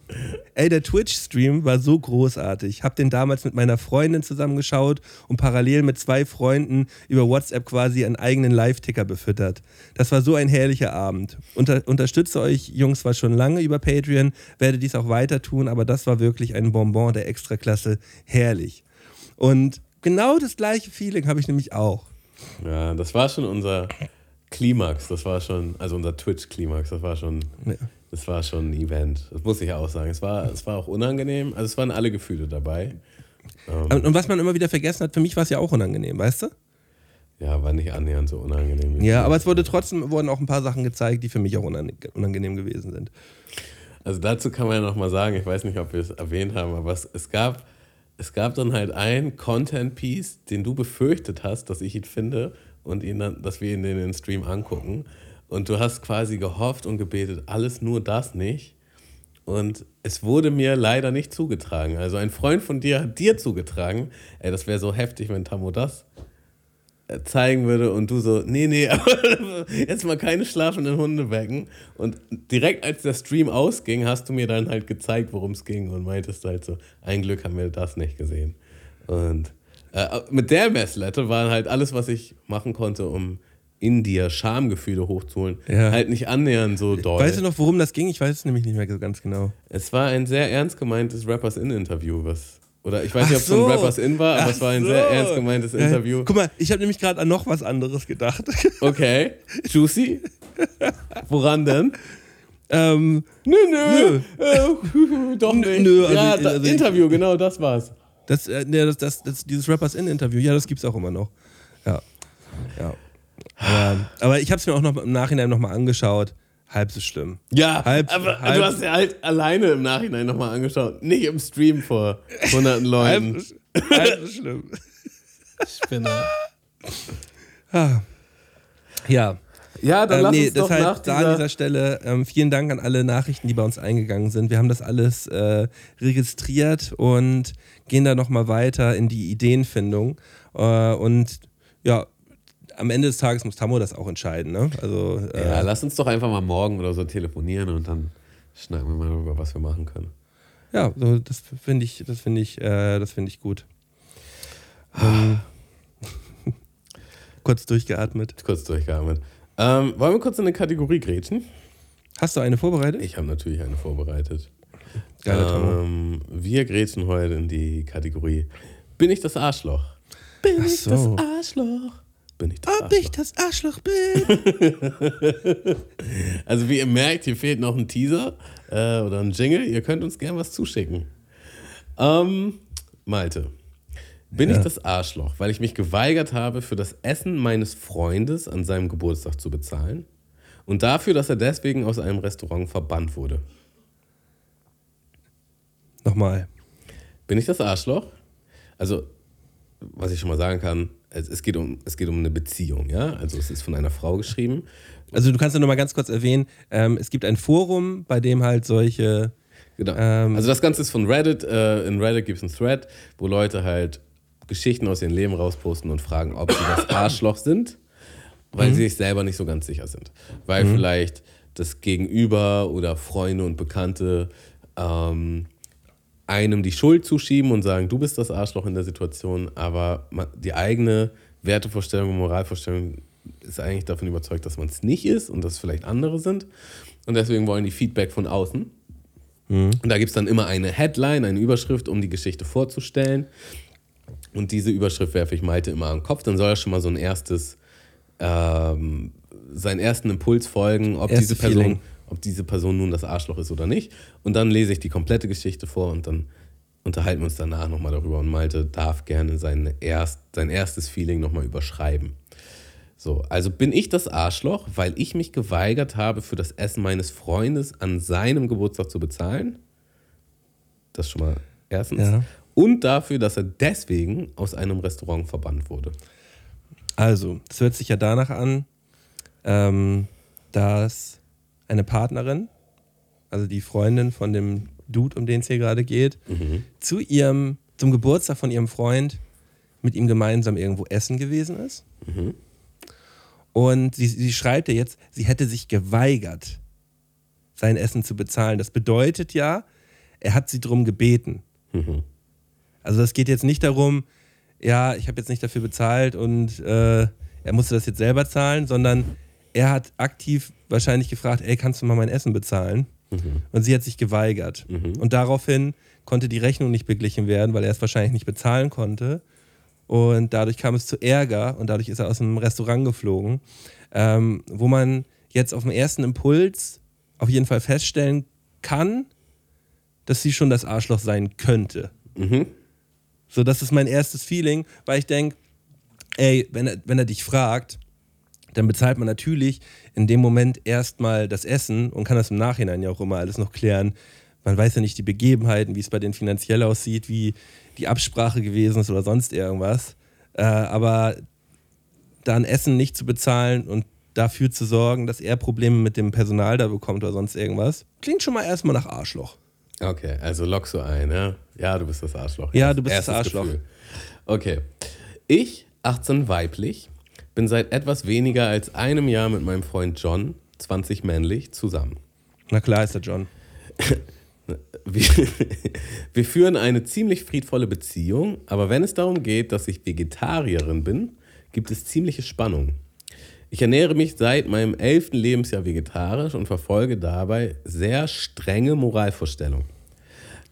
Ey, der Twitch-Stream war so großartig. Hab den damals mit meiner Freundin zusammengeschaut und parallel mit zwei Freunden über WhatsApp quasi einen eigenen Live-Ticker befüttert. Das war so ein herrlicher Abend. Unter, unterstütze euch Jungs zwar schon lange über Patreon, werde dies auch weiter tun, aber das war wirklich ein Bonbon der Extraklasse. Herrlich. Und genau das gleiche Feeling habe ich nämlich auch. Ja, das war schon unser Klimax. Das war schon, also unser Twitch-Klimax. Das war schon, Ja. das war schon ein Event. Das muss ich auch sagen. Es war, es war auch unangenehm. Also es waren alle Gefühle dabei. Und, und was man immer wieder vergessen hat, für mich war es ja auch unangenehm, weißt du? Ja, war nicht annähernd so unangenehm. Ja, aber es wurde trotzdem, wurden auch ein paar Sachen gezeigt, die für mich auch unange- unangenehm gewesen sind. Also dazu kann man ja nochmal sagen, ich weiß nicht, ob wir es erwähnt haben, aber es, es, gab, es gab dann halt ein Content-Piece, den du befürchtet hast, dass ich ihn finde und ihn dann, dass wir ihn in den Stream angucken. Und du hast quasi gehofft und gebetet, alles nur das nicht. Und es wurde mir leider nicht zugetragen. Also ein Freund von dir hat dir zugetragen, ey, das wäre so heftig, wenn Tammo das äh, zeigen würde und du so, nee, nee, jetzt mal keine schlafenden Hunde wecken. Und direkt als der Stream ausging, hast du mir dann halt gezeigt, worum es ging und meintest halt so, ein Glück haben wir das nicht gesehen. Und äh, mit der Messlatte war halt alles, was ich machen konnte, um in dir Schamgefühle hochzuholen, Ja. halt nicht annähernd so doll. Weißt du noch, worum das ging? Ich weiß es nämlich nicht mehr so ganz genau. Es war ein sehr ernst gemeintes Rappers-In-Interview, was. Oder ich weiß Ach nicht, ob es so. ein Rappers-In war, aber Ach es war ein so. sehr ernst gemeintes Interview. Guck mal, ich habe nämlich gerade an noch was anderes gedacht. Okay. Juicy? Woran denn? ähm, Nö, nö. Äh, doch nicht. nö, also ja, also ich- Interview, genau das war's. Das, äh, nee, das, das, das, dieses Rappers-In-Interview, ja, das gibt's auch immer noch. Ja. ja. Aber, aber ich habe es mir auch noch im Nachhinein nochmal angeschaut. Halb so schlimm. Ja, Halb- aber halb- du hast ja halt alleine im Nachhinein nochmal angeschaut. Nicht im Stream vor hunderten Leuten. Halb, halb so schlimm. Spinner. Ah. Ja, Ja, dann ähm, lass nee, uns doch deshalb nach da an dieser... dieser Stelle ähm, vielen Dank an alle Nachrichten, die bei uns eingegangen sind. Wir haben das alles äh, registriert und gehen da nochmal weiter in die Ideenfindung. Äh, und ja, am Ende des Tages muss Tammo das auch entscheiden. Ne? Also, äh, Ja, lass uns doch einfach mal morgen oder so telefonieren und dann schnacken wir mal darüber, was wir machen können. ja so, das finde ich, das finde ich, äh, das finde ich gut. Ähm, kurz durchgeatmet. Kurz durchgeatmet. Ähm, wollen wir kurz in eine Kategorie grätschen? Hast du eine vorbereitet? Ich habe natürlich eine vorbereitet. Geile ähm, wir grätschen heute in die Kategorie Bin ich das Arschloch? Bin Ach ich so. das Arschloch? Bin ich das Ob Arschloch? ich das Arschloch bin? Also wie ihr merkt, hier fehlt noch ein Teaser äh, oder ein Jingle. Ihr könnt uns gern was zuschicken. Ähm, Malte, bin Ja. ich das Arschloch, weil ich mich geweigert habe, für das Essen meines Freundes an seinem Geburtstag zu bezahlen und dafür, dass er deswegen aus einem Restaurant verbannt wurde? Nochmal. Bin ich das Arschloch? Also, was ich schon mal sagen kann, es, es, geht, um, es geht um eine Beziehung, ja? Also es ist von einer Frau geschrieben. Also du kannst ja nur mal ganz kurz erwähnen, ähm, es gibt ein Forum, bei dem halt solche Genau. Ähm, also das Ganze ist von Reddit. Äh, in Reddit gibt es einen Thread, wo Leute halt Geschichten aus ihrem Leben rausposten und fragen, ob sie das Arschloch sind, weil sie sich selber nicht so ganz sicher sind. Weil vielleicht das Gegenüber oder Freunde und Bekannte ähm, einem die Schuld zuschieben und sagen, du bist das Arschloch in der Situation, aber die eigene Wertevorstellung und Moralvorstellung ist eigentlich davon überzeugt, dass man es nicht ist und dass es vielleicht andere sind. Und deswegen wollen die Feedback von außen. Und da gibt es dann immer eine Headline, eine Überschrift, um die Geschichte vorzustellen. Und diese Überschrift werfe ich Malte immer am Kopf. Dann soll er schon mal so ein erstes, ähm, seinen ersten Impuls folgen, ob Erste diese, Person, Feeling. ob diese Person nun das Arschloch ist oder nicht. Und dann lese ich die komplette Geschichte vor und dann unterhalten wir uns danach nochmal darüber. Und Malte darf gerne sein, erst, sein erstes Feeling nochmal überschreiben. So, also bin ich das Arschloch, weil ich mich geweigert habe, für das Essen meines Freundes an seinem Geburtstag zu bezahlen. Das schon mal erstens. Ja. Und dafür, dass er deswegen aus einem Restaurant verbannt wurde. Also, das hört sich ja danach an, ähm, dass eine Partnerin, also die Freundin von dem Dude, um den es hier gerade geht, zu ihrem, zum Geburtstag von ihrem Freund mit ihm gemeinsam irgendwo essen gewesen ist. Und sie, sie schreibt ja jetzt, sie hätte sich geweigert, sein Essen zu bezahlen. Das bedeutet ja, er hat sie drum gebeten. Also das geht jetzt nicht darum, ja, ich habe jetzt nicht dafür bezahlt und äh, er musste das jetzt selber zahlen, sondern er hat aktiv wahrscheinlich gefragt, ey, kannst du mal mein Essen bezahlen? Und sie hat sich geweigert. Und daraufhin konnte die Rechnung nicht beglichen werden, weil er es wahrscheinlich nicht bezahlen konnte. Und dadurch kam es zu Ärger und dadurch ist er aus dem Restaurant geflogen, ähm, wo man jetzt auf dem ersten Impuls auf jeden Fall feststellen kann, dass sie schon das Arschloch sein könnte. So, das ist mein erstes Feeling, weil ich denke, ey, wenn er, wenn er dich fragt, dann bezahlt man natürlich in dem Moment erstmal das Essen und kann das im Nachhinein ja auch immer alles noch klären. Man weiß ja nicht die Begebenheiten, wie es bei denen finanziell aussieht, wie die Absprache gewesen ist oder sonst irgendwas. Äh, aber da ein Essen nicht zu bezahlen und dafür zu sorgen, dass er Probleme mit dem Personal da bekommt oder sonst irgendwas, klingt schon mal erstmal nach Arschloch. Okay, also lockst du ein, ja? Ja, du bist das Arschloch. Ja, du bist das erstes Arschloch. Gefühl. Okay. Ich, 18 weiblich, bin seit etwas weniger als einem Jahr mit meinem Freund John, 20 männlich, zusammen. Na klar ist der John. Wir, wir führen eine ziemlich friedvolle Beziehung, aber wenn es darum geht, dass ich Vegetarierin bin, gibt es ziemliche Spannung. Ich ernähre mich seit meinem elften Lebensjahr vegetarisch und verfolge dabei sehr strenge Moralvorstellungen.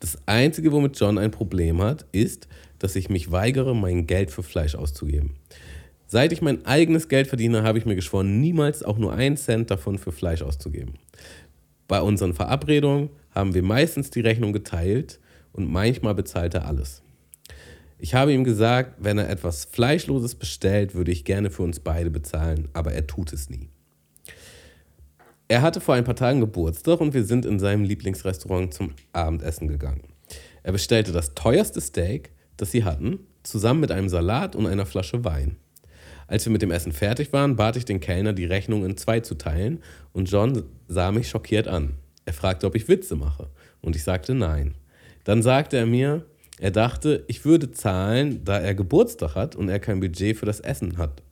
Das Einzige, womit John ein Problem hat, ist, dass ich mich weigere, mein Geld für Fleisch auszugeben. Seit ich mein eigenes Geld verdiene, habe ich mir geschworen, niemals auch nur einen Cent davon für Fleisch auszugeben. Bei unseren Verabredungen haben wir meistens die Rechnung geteilt und manchmal bezahlt er alles. Ich habe ihm gesagt, wenn er etwas Fleischloses bestellt, würde ich gerne für uns beide bezahlen, aber er tut es nie. Er hatte vor ein paar Tagen Geburtstag und wir sind in seinem Lieblingsrestaurant zum Abendessen gegangen. Er bestellte das teuerste Steak, das sie hatten, zusammen mit einem Salat und einer Flasche Wein. Als wir mit dem Essen fertig waren, bat ich den Kellner, die Rechnung in zwei zu teilen und John sah mich schockiert an. Er fragte, ob ich Witze mache und ich sagte nein. Dann sagte er mir, er dachte, ich würde zahlen, da er Geburtstag hat und er kein Budget für das Essen hat.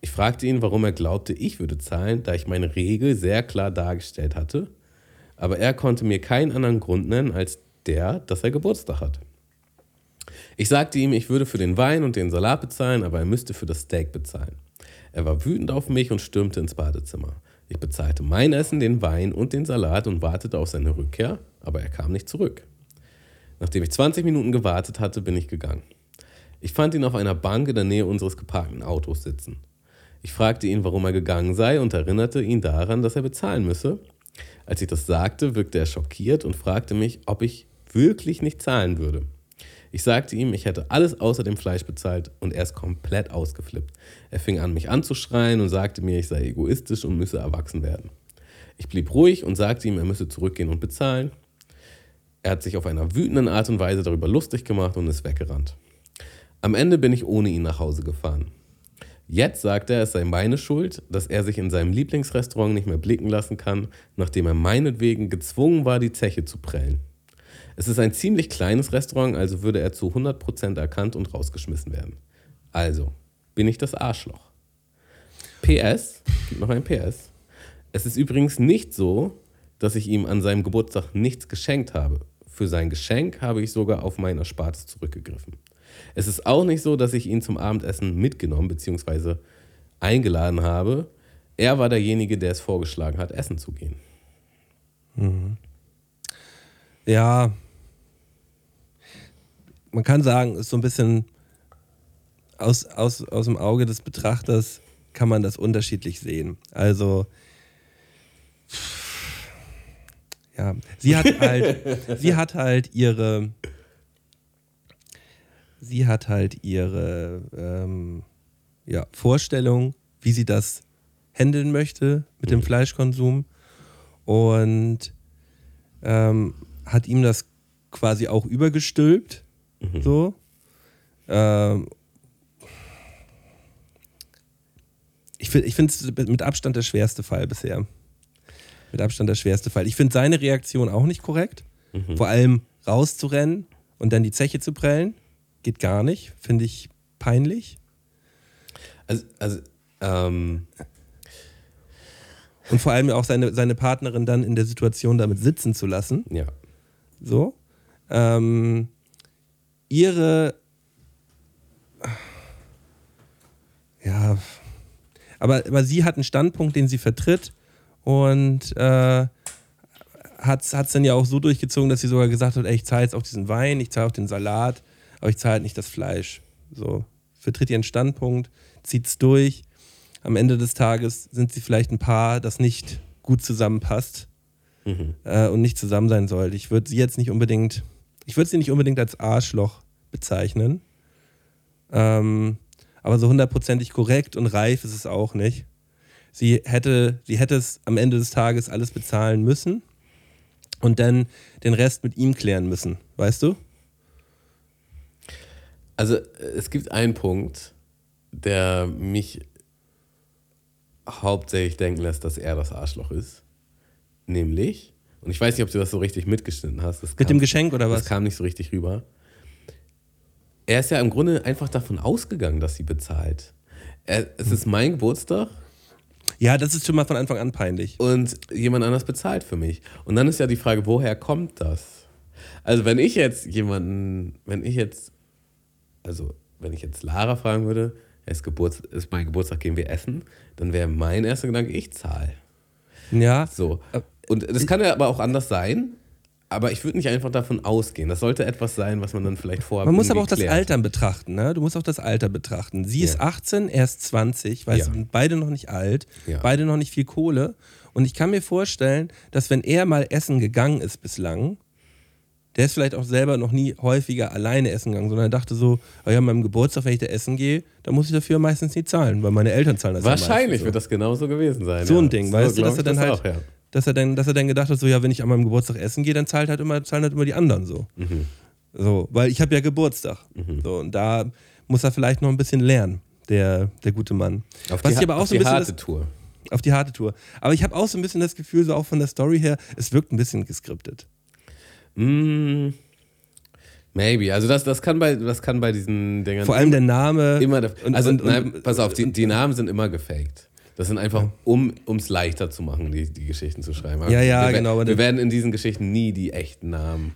Ich fragte ihn, warum er glaubte, ich würde zahlen, da ich meine Regel sehr klar dargestellt hatte, aber er konnte mir keinen anderen Grund nennen als der, dass er Geburtstag hat. Ich sagte ihm, ich würde für den Wein und den Salat bezahlen, aber er müsste für das Steak bezahlen. Er war wütend auf mich und stürmte ins Badezimmer. Ich bezahlte mein Essen, den Wein und den Salat und wartete auf seine Rückkehr, aber er kam nicht zurück. Nachdem ich 20 Minuten gewartet hatte, bin ich gegangen. Ich fand ihn auf einer Bank in der Nähe unseres geparkten Autos sitzen. Ich fragte ihn, warum er gegangen sei und erinnerte ihn daran, dass er bezahlen müsse. Als ich das sagte, wirkte er schockiert und fragte mich, ob ich wirklich nicht zahlen würde. Ich sagte ihm, ich hätte alles außer dem Fleisch bezahlt und er ist komplett ausgeflippt. Er fing an, mich anzuschreien und sagte mir, ich sei egoistisch und müsse erwachsen werden. Ich blieb ruhig und sagte ihm, er müsse zurückgehen und bezahlen. Er hat sich auf einer wütenden Art und Weise darüber lustig gemacht und ist weggerannt. Am Ende bin ich ohne ihn nach Hause gefahren. Jetzt sagt er, es sei meine Schuld, dass er sich in seinem Lieblingsrestaurant nicht mehr blicken lassen kann, nachdem er meinetwegen gezwungen war, die Zeche zu prellen. Es ist ein ziemlich kleines Restaurant, also würde er zu 100% erkannt und rausgeschmissen werden. Also, bin ich das Arschloch. PS, gibt noch ein PS. Es ist übrigens nicht so, dass ich ihm an seinem Geburtstag nichts geschenkt habe. Für sein Geschenk habe ich sogar auf mein Erspartes zurückgegriffen. Es ist auch nicht so, dass ich ihn zum Abendessen mitgenommen bzw. eingeladen habe. Er war derjenige, der es vorgeschlagen hat, essen zu gehen. Ja. Man kann sagen, ist so ein bisschen aus, aus, aus dem Auge des Betrachters kann man das unterschiedlich sehen. Also, ja, sie hat halt, sie hat halt ihre, sie hat halt ihre ähm, ja, Vorstellung, wie sie das handeln möchte mit dem Fleischkonsum und ähm, hat ihm das quasi auch übergestülpt. So. Ähm, ich finde es mit Abstand der schwerste Fall bisher. Mit Abstand der schwerste Fall. Ich finde seine Reaktion auch nicht korrekt. Vor allem rauszurennen und dann die Zeche zu prellen. Geht gar nicht. Finde ich peinlich. Also, also ähm, Und vor allem auch seine, seine Partnerin dann in der Situation damit sitzen zu lassen. ja. So. Ähm, ihre. Ja. Aber, aber sie hat einen Standpunkt, den sie vertritt und äh, hat es dann ja auch so durchgezogen, dass sie sogar gesagt hat: ey, ich zahle jetzt auch diesen Wein, ich zahle auch den Salat, aber ich zahle halt nicht das Fleisch. So. Vertritt ihren Standpunkt, zieht es durch. Am Ende des Tages sind sie vielleicht ein Paar, das nicht gut zusammenpasst äh, und nicht zusammen sein sollte. Ich würde sie jetzt nicht unbedingt, ich würde sie nicht unbedingt als Arschloch bezeichnen. Ähm, aber so hundertprozentig korrekt und reif ist es auch nicht. Sie hätte, sie hätte es am Ende des Tages alles bezahlen müssen und dann den Rest mit ihm klären müssen, weißt du? Also es gibt einen Punkt, der mich hauptsächlich denken lässt, dass er das Arschloch ist. Nämlich, und ich weiß nicht, ob du das so richtig mitgeschnitten hast. Das Mit kam- dem Geschenk oder Das was? kam nicht so richtig rüber. Er ist ja im Grunde einfach davon ausgegangen, dass sie bezahlt. Er, es ist mein Geburtstag Ja, das ist schon mal von Anfang an peinlich. und jemand anders bezahlt für mich. Und dann ist ja die Frage, woher kommt das? Also wenn ich jetzt jemanden, wenn ich jetzt, also wenn ich jetzt Lara fragen würde, es ist, Geburts, ist mein Geburtstag, gehen wir essen, dann wäre mein erster Gedanke, ich zahle. Ja, So. Äh, Und das kann ja aber auch anders sein, aber ich würde nicht einfach davon ausgehen. Das sollte etwas sein, was man dann vielleicht vorher Man muss aber auch das. Alter betrachten, ne? Du musst auch das Alter betrachten. Sie ist Ja. 18, er ist 20, weißt Ja. du, beide noch nicht alt, Ja. beide noch nicht viel Kohle. Und ich kann mir vorstellen, dass wenn er mal essen gegangen ist bislang, der ist vielleicht auch selber noch nie häufiger alleine essen gegangen, sondern er dachte so, oh ja, an meinem Geburtstag, wenn ich da essen gehe, dann muss ich dafür meistens nicht zahlen, weil meine Eltern zahlen das ja Wahrscheinlich meistens wird das genauso gewesen sein. so. So ja. ein Ding, weißt du, glaub dass er dann das halt, Auch, ja. Dass, er dann, dass er dann gedacht hat, so ja, wenn ich an meinem Geburtstag essen gehe, dann zahlt halt immer, zahlen halt immer die anderen so. Mhm. So, weil ich habe ja Geburtstag. So, und da muss er vielleicht noch ein bisschen lernen. der, der gute Mann. Auf Was die, ich aber auch so ein die bisschen harte das, Tour. auf die harte Tour. Aber ich habe auch so ein bisschen das Gefühl, so auch von der Story her, es wirkt ein bisschen geskriptet. Mm, maybe. Also das, das, kann bei, das kann bei diesen Dingern Vor allem der Name. immer der, also und- und- nein, pass auf, die, die Namen sind immer gefaked. Das sind einfach, um es leichter zu machen, die, die Geschichten zu schreiben. Aber Ja, ja, wir, genau, Wir werden in diesen Geschichten nie die echten Namen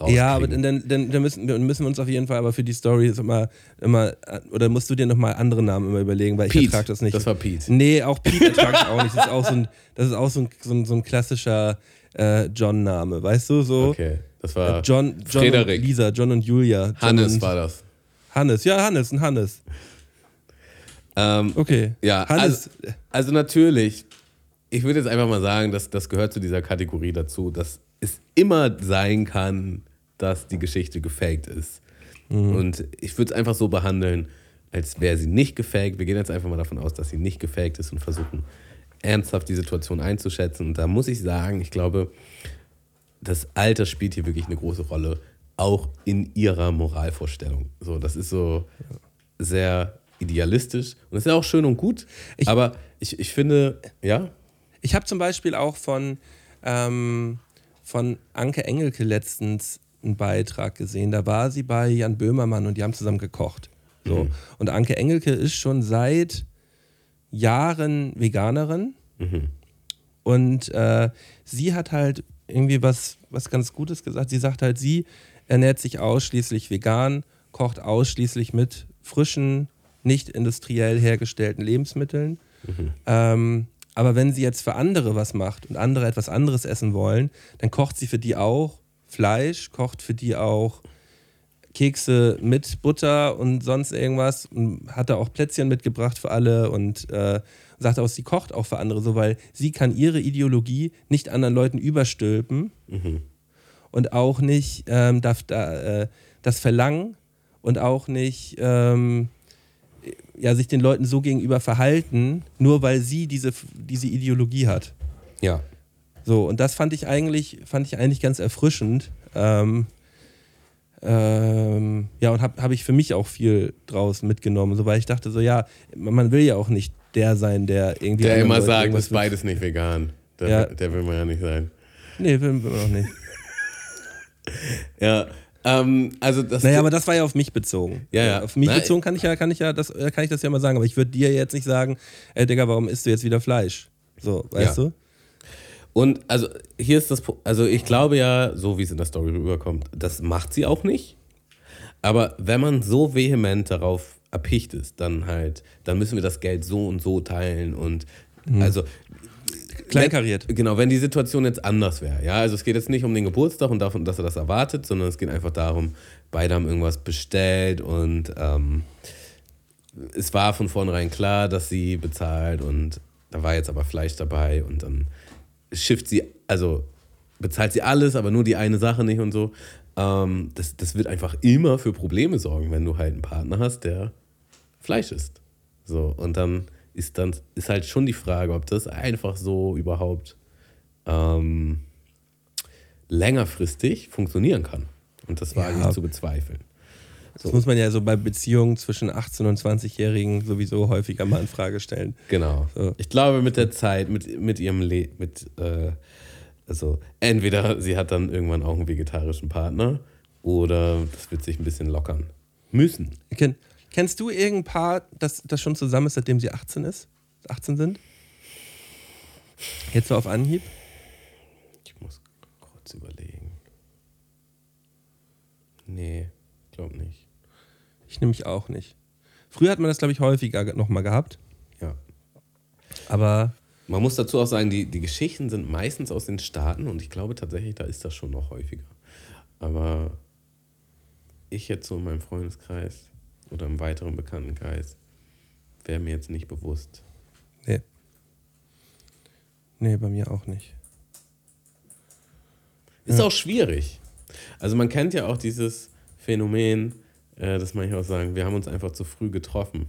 rauskriegen. Ja, aber dann, dann, dann müssen, dann müssen wir uns auf jeden Fall aber für die Story immer, immer oder musst du dir nochmal andere Namen immer überlegen, weil ich Pete. das nicht. Das war Pete. Nee, auch Pete ertrage ich auch nicht. Das ist auch so ein, das ist auch so ein, so ein, so ein klassischer äh, John-Name, weißt du? So Okay, das war Äh, John, John Frederik. Lisa, John und Julia. John Hannes und war das. Hannes, ja, Hannes, ein Hannes. Ähm, Okay. Ja, Hannes. also, also natürlich, ich würde jetzt einfach mal sagen, dass das gehört zu dieser Kategorie dazu, dass es immer sein kann, dass die Geschichte gefaked ist. Mhm. Und ich würde es einfach so behandeln, als wäre sie nicht gefaked. Wir gehen jetzt einfach mal davon aus, dass sie nicht gefaked ist und versuchen ernsthaft die Situation einzuschätzen. Und da muss ich sagen, ich glaube, das Alter spielt hier wirklich eine große Rolle, auch in ihrer Moralvorstellung. So, das ist so sehr idealistisch und das ist ja auch schön und gut. Ich- aber ich, ich finde, ja, Ich habe zum Beispiel auch von, ähm, von Anke Engelke letztens einen Beitrag gesehen. Da war sie bei Jan Böhmermann und die haben zusammen gekocht. So. Und Anke Engelke ist schon seit Jahren Veganerin. Und äh, sie hat halt irgendwie was, was ganz Gutes gesagt. Sie sagt halt, sie ernährt sich ausschließlich vegan, kocht ausschließlich mit frischen, nicht industriell hergestellten Lebensmitteln. Ähm, aber wenn sie jetzt für andere was macht und andere etwas anderes essen wollen, dann kocht sie für die auch Fleisch, kocht für die auch Kekse mit Butter und sonst irgendwas und hat da auch Plätzchen mitgebracht für alle und äh, sagt auch, sie kocht auch für andere so, weil sie kann ihre Ideologie nicht anderen Leuten überstülpen und auch nicht ähm, darf da, äh, das verlangen und auch nicht ähm, ja, sich den Leuten so gegenüber verhalten, nur weil sie diese, diese Ideologie hat. ja. So, und das fand ich eigentlich, fand ich eigentlich ganz erfrischend. Ähm, ähm, ja, und habe hab ich für mich auch viel draus mitgenommen, so, weil ich dachte so, ja, man will ja auch nicht der sein, der irgendwie. Der immer Leuten sagt, ist beides nicht vegan. Der, Ja. der will man ja nicht sein. Nee, will man auch nicht. Ja, ähm, also das. Naja, aber das war ja auf mich bezogen. Ja, ja. Auf mich Nein. bezogen kann ich ja, kann ich ja, das äh, kann ich das ja mal sagen, aber ich würde dir jetzt nicht sagen, ey Digga, warum isst du jetzt wieder Fleisch? So, weißt Ja. du? Und also hier ist das, also ich glaube ja, so wie es in der Story rüberkommt, das macht sie auch nicht. Aber wenn man so vehement darauf erpicht ist, dann halt, dann müssen wir das Geld so und so teilen und also Kleinkariert. Genau, wenn die Situation jetzt anders wäre. Ja, also es geht jetzt nicht um den Geburtstag und davon, dass er das erwartet, sondern es geht einfach darum, beide haben irgendwas bestellt und ähm, es war von vornherein klar, dass sie bezahlt und da war jetzt aber Fleisch dabei und dann schifft sie, also bezahlt sie alles, aber nur die eine Sache nicht und so. Ähm, das, das wird einfach immer für Probleme sorgen, wenn du halt einen Partner hast, der Fleisch isst. So, und dann ist dann ist halt schon die Frage, ob das einfach so überhaupt ähm, längerfristig funktionieren kann. Und das war Ja. eigentlich zu bezweifeln. Das muss man ja so bei Beziehungen zwischen 18 und 20-Jährigen sowieso häufiger mal in Frage stellen. Genau. So. Ich glaube, mit der Zeit, mit, mit ihrem Leben, mit, äh, also entweder sie hat dann irgendwann auch einen vegetarischen Partner oder das wird sich ein bisschen lockern müssen. Ken, kennst du irgendein Paar, das, das schon zusammen ist, seitdem sie 18 ist? 18 sind? Jetzt so auf Anhieb? Ich muss kurz überlegen. Nee, glaub nicht. Ich nehme mich auch nicht. Früher hat man das, glaube ich, häufiger nochmal gehabt. Ja. Aber Man muss dazu auch sagen, die, die Geschichten sind meistens aus den Staaten und ich glaube tatsächlich, da ist das schon noch häufiger. Aber ich jetzt so in meinem Freundeskreis oder im weiteren Bekanntenkreis wäre mir jetzt nicht bewusst. nee. Nee, bei mir auch nicht. Ist auch schwierig. Also man kennt ja auch dieses Phänomen, äh, dass manche auch sagen, wir haben uns einfach zu früh getroffen.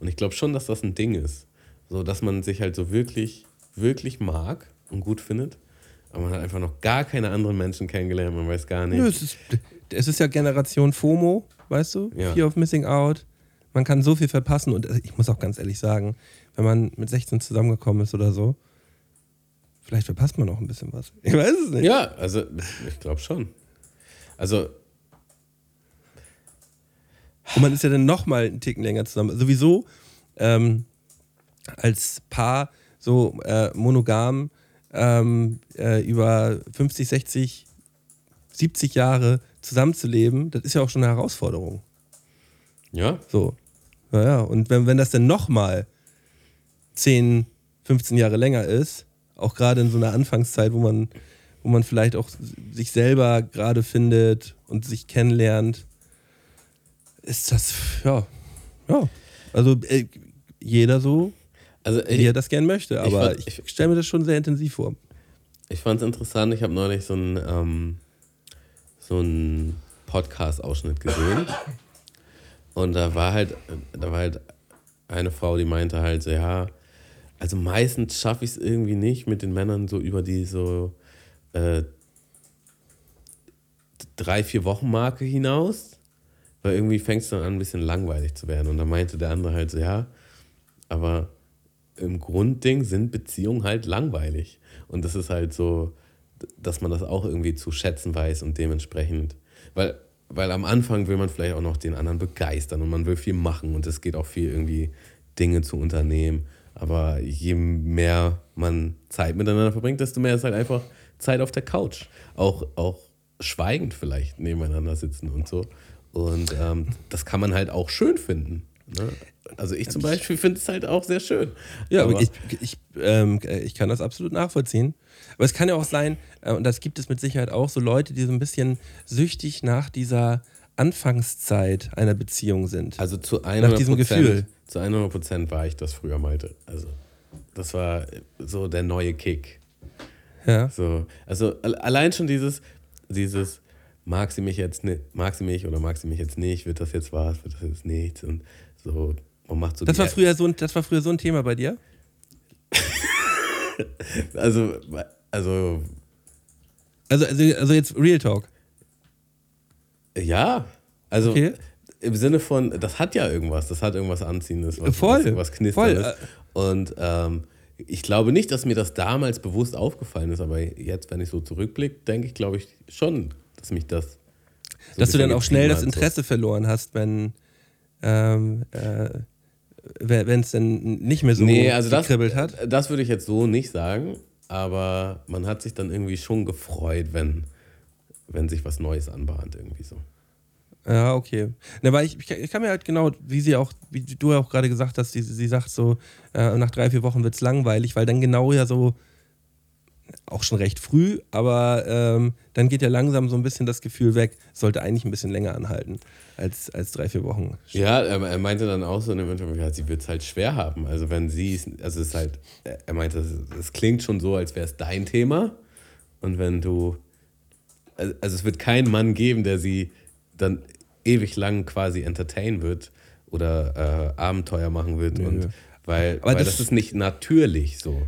Und ich glaube schon, dass das ein Ding ist. So, dass man sich halt so wirklich, wirklich mag und gut findet. Aber man hat einfach noch gar keine anderen Menschen kennengelernt. Man weiß gar nicht. Nö, es ist, es ist ja Generation FOMO, weißt du? Ja. Fear of Missing Out. man kann so viel verpassen und äh, ich muss auch ganz ehrlich sagen, wenn man mit 16 zusammengekommen ist oder so, vielleicht verpasst man auch ein bisschen was. Ich weiß es nicht. Ja, also ich glaube schon. Also Und man ist ja dann nochmal einen Ticken länger zusammen. Sowieso ähm, als Paar so äh, monogam ähm, äh, über 50, 60, 70 Jahre zusammenzuleben, das ist ja auch schon eine Herausforderung. ja, So. Naja, und wenn, wenn das dann nochmal 10, 15 Jahre länger ist, auch gerade in so einer Anfangszeit, wo man, wo man vielleicht auch sich selber gerade findet und sich kennenlernt, ist das, ja, ja. Also äh, jeder so, also wie er ich, das gern möchte. Aber fand- ich, stelle mir das schon sehr intensiv vor. ich fand es interessant. Ich habe neulich so einen ähm, so einen Podcast-Ausschnitt gesehen und da war halt da war halt eine Frau, die meinte halt so ja, also meistens schaffe ich es irgendwie nicht mit den Männern so über die so äh, drei, vier Wochen Marke hinaus, weil irgendwie fängt es dann an, ein bisschen langweilig zu werden. Und dann meinte der andere halt so, ja, aber im Grundding sind Beziehungen halt langweilig. Und das ist halt so, dass man das auch irgendwie zu schätzen weiß und dementsprechend, weil, weil am Anfang will man vielleicht auch noch den anderen begeistern und man will viel machen und es geht auch viel irgendwie Dinge zu unternehmen. Aber je mehr man Zeit miteinander verbringt, desto mehr ist halt einfach Zeit auf der Couch. Auch, auch schweigend vielleicht nebeneinander sitzen und so. Und ähm, das kann man halt auch schön finden. Ne? Also ich zum Beispiel finde es halt auch sehr schön. Ja, aber ich, ich, ähm, ich kann das absolut nachvollziehen. Aber es kann ja auch sein, äh, und das gibt es mit Sicherheit auch, so Leute, die so ein bisschen süchtig nach dieser Anfangszeit einer Beziehung sind. Also zu 100 diesem Gefühl. Zu 100 Prozent war ich das früher, Malte. Also das war so der neue Kick. ja. So, also al- allein schon dieses, dieses, mag sie mich jetzt nicht, mag sie mich oder mag sie mich jetzt nicht, wird das jetzt was, wird das jetzt nichts und so, man macht so Das war, früher so ein, das war früher so ein Thema bei dir? also, also, Also, also, also jetzt Real Talk. ja, also Okay. im Sinne von, das hat ja irgendwas, das hat irgendwas Anziehendes, was, Voll, was, was Knisterndes. voll. Und ähm, ich glaube nicht, dass mir das damals bewusst aufgefallen ist, aber jetzt, wenn ich so zurückblicke, denke ich, glaube ich schon, dass mich das. so Dass du dann auch schnell das hat, so. Interesse verloren hast, wenn ähm, äh, wenn es dann nicht mehr so Nee, also das, gekribbelt hat. das würde ich jetzt so nicht sagen, aber man hat sich dann irgendwie schon gefreut, wenn, wenn sich was Neues anbahnt, irgendwie so. Ja, okay. Ne, weil ich, ich, kann- ich kann mir halt genau, wie sie auch, wie du ja auch gerade gesagt hast, sie, sie sagt so, äh, nach drei, vier Wochen wird es langweilig, weil dann genau ja so, auch schon recht früh, aber ähm, dann geht ja langsam so ein bisschen das Gefühl weg, sollte eigentlich ein bisschen länger anhalten als, als drei, vier Wochen. Ja, er, er meinte dann auch so in dem Interview, ja, sie wird es halt schwer haben. Also wenn sie es, also es ist halt, er meinte, es- klingt schon so, als wäre es dein Thema. Und wenn du, also es wird keinen Mann geben, der sie dann ewig lang quasi entertain wird oder äh, Abenteuer machen wird. Und weil, Aber weil das- das ist nicht natürlich so.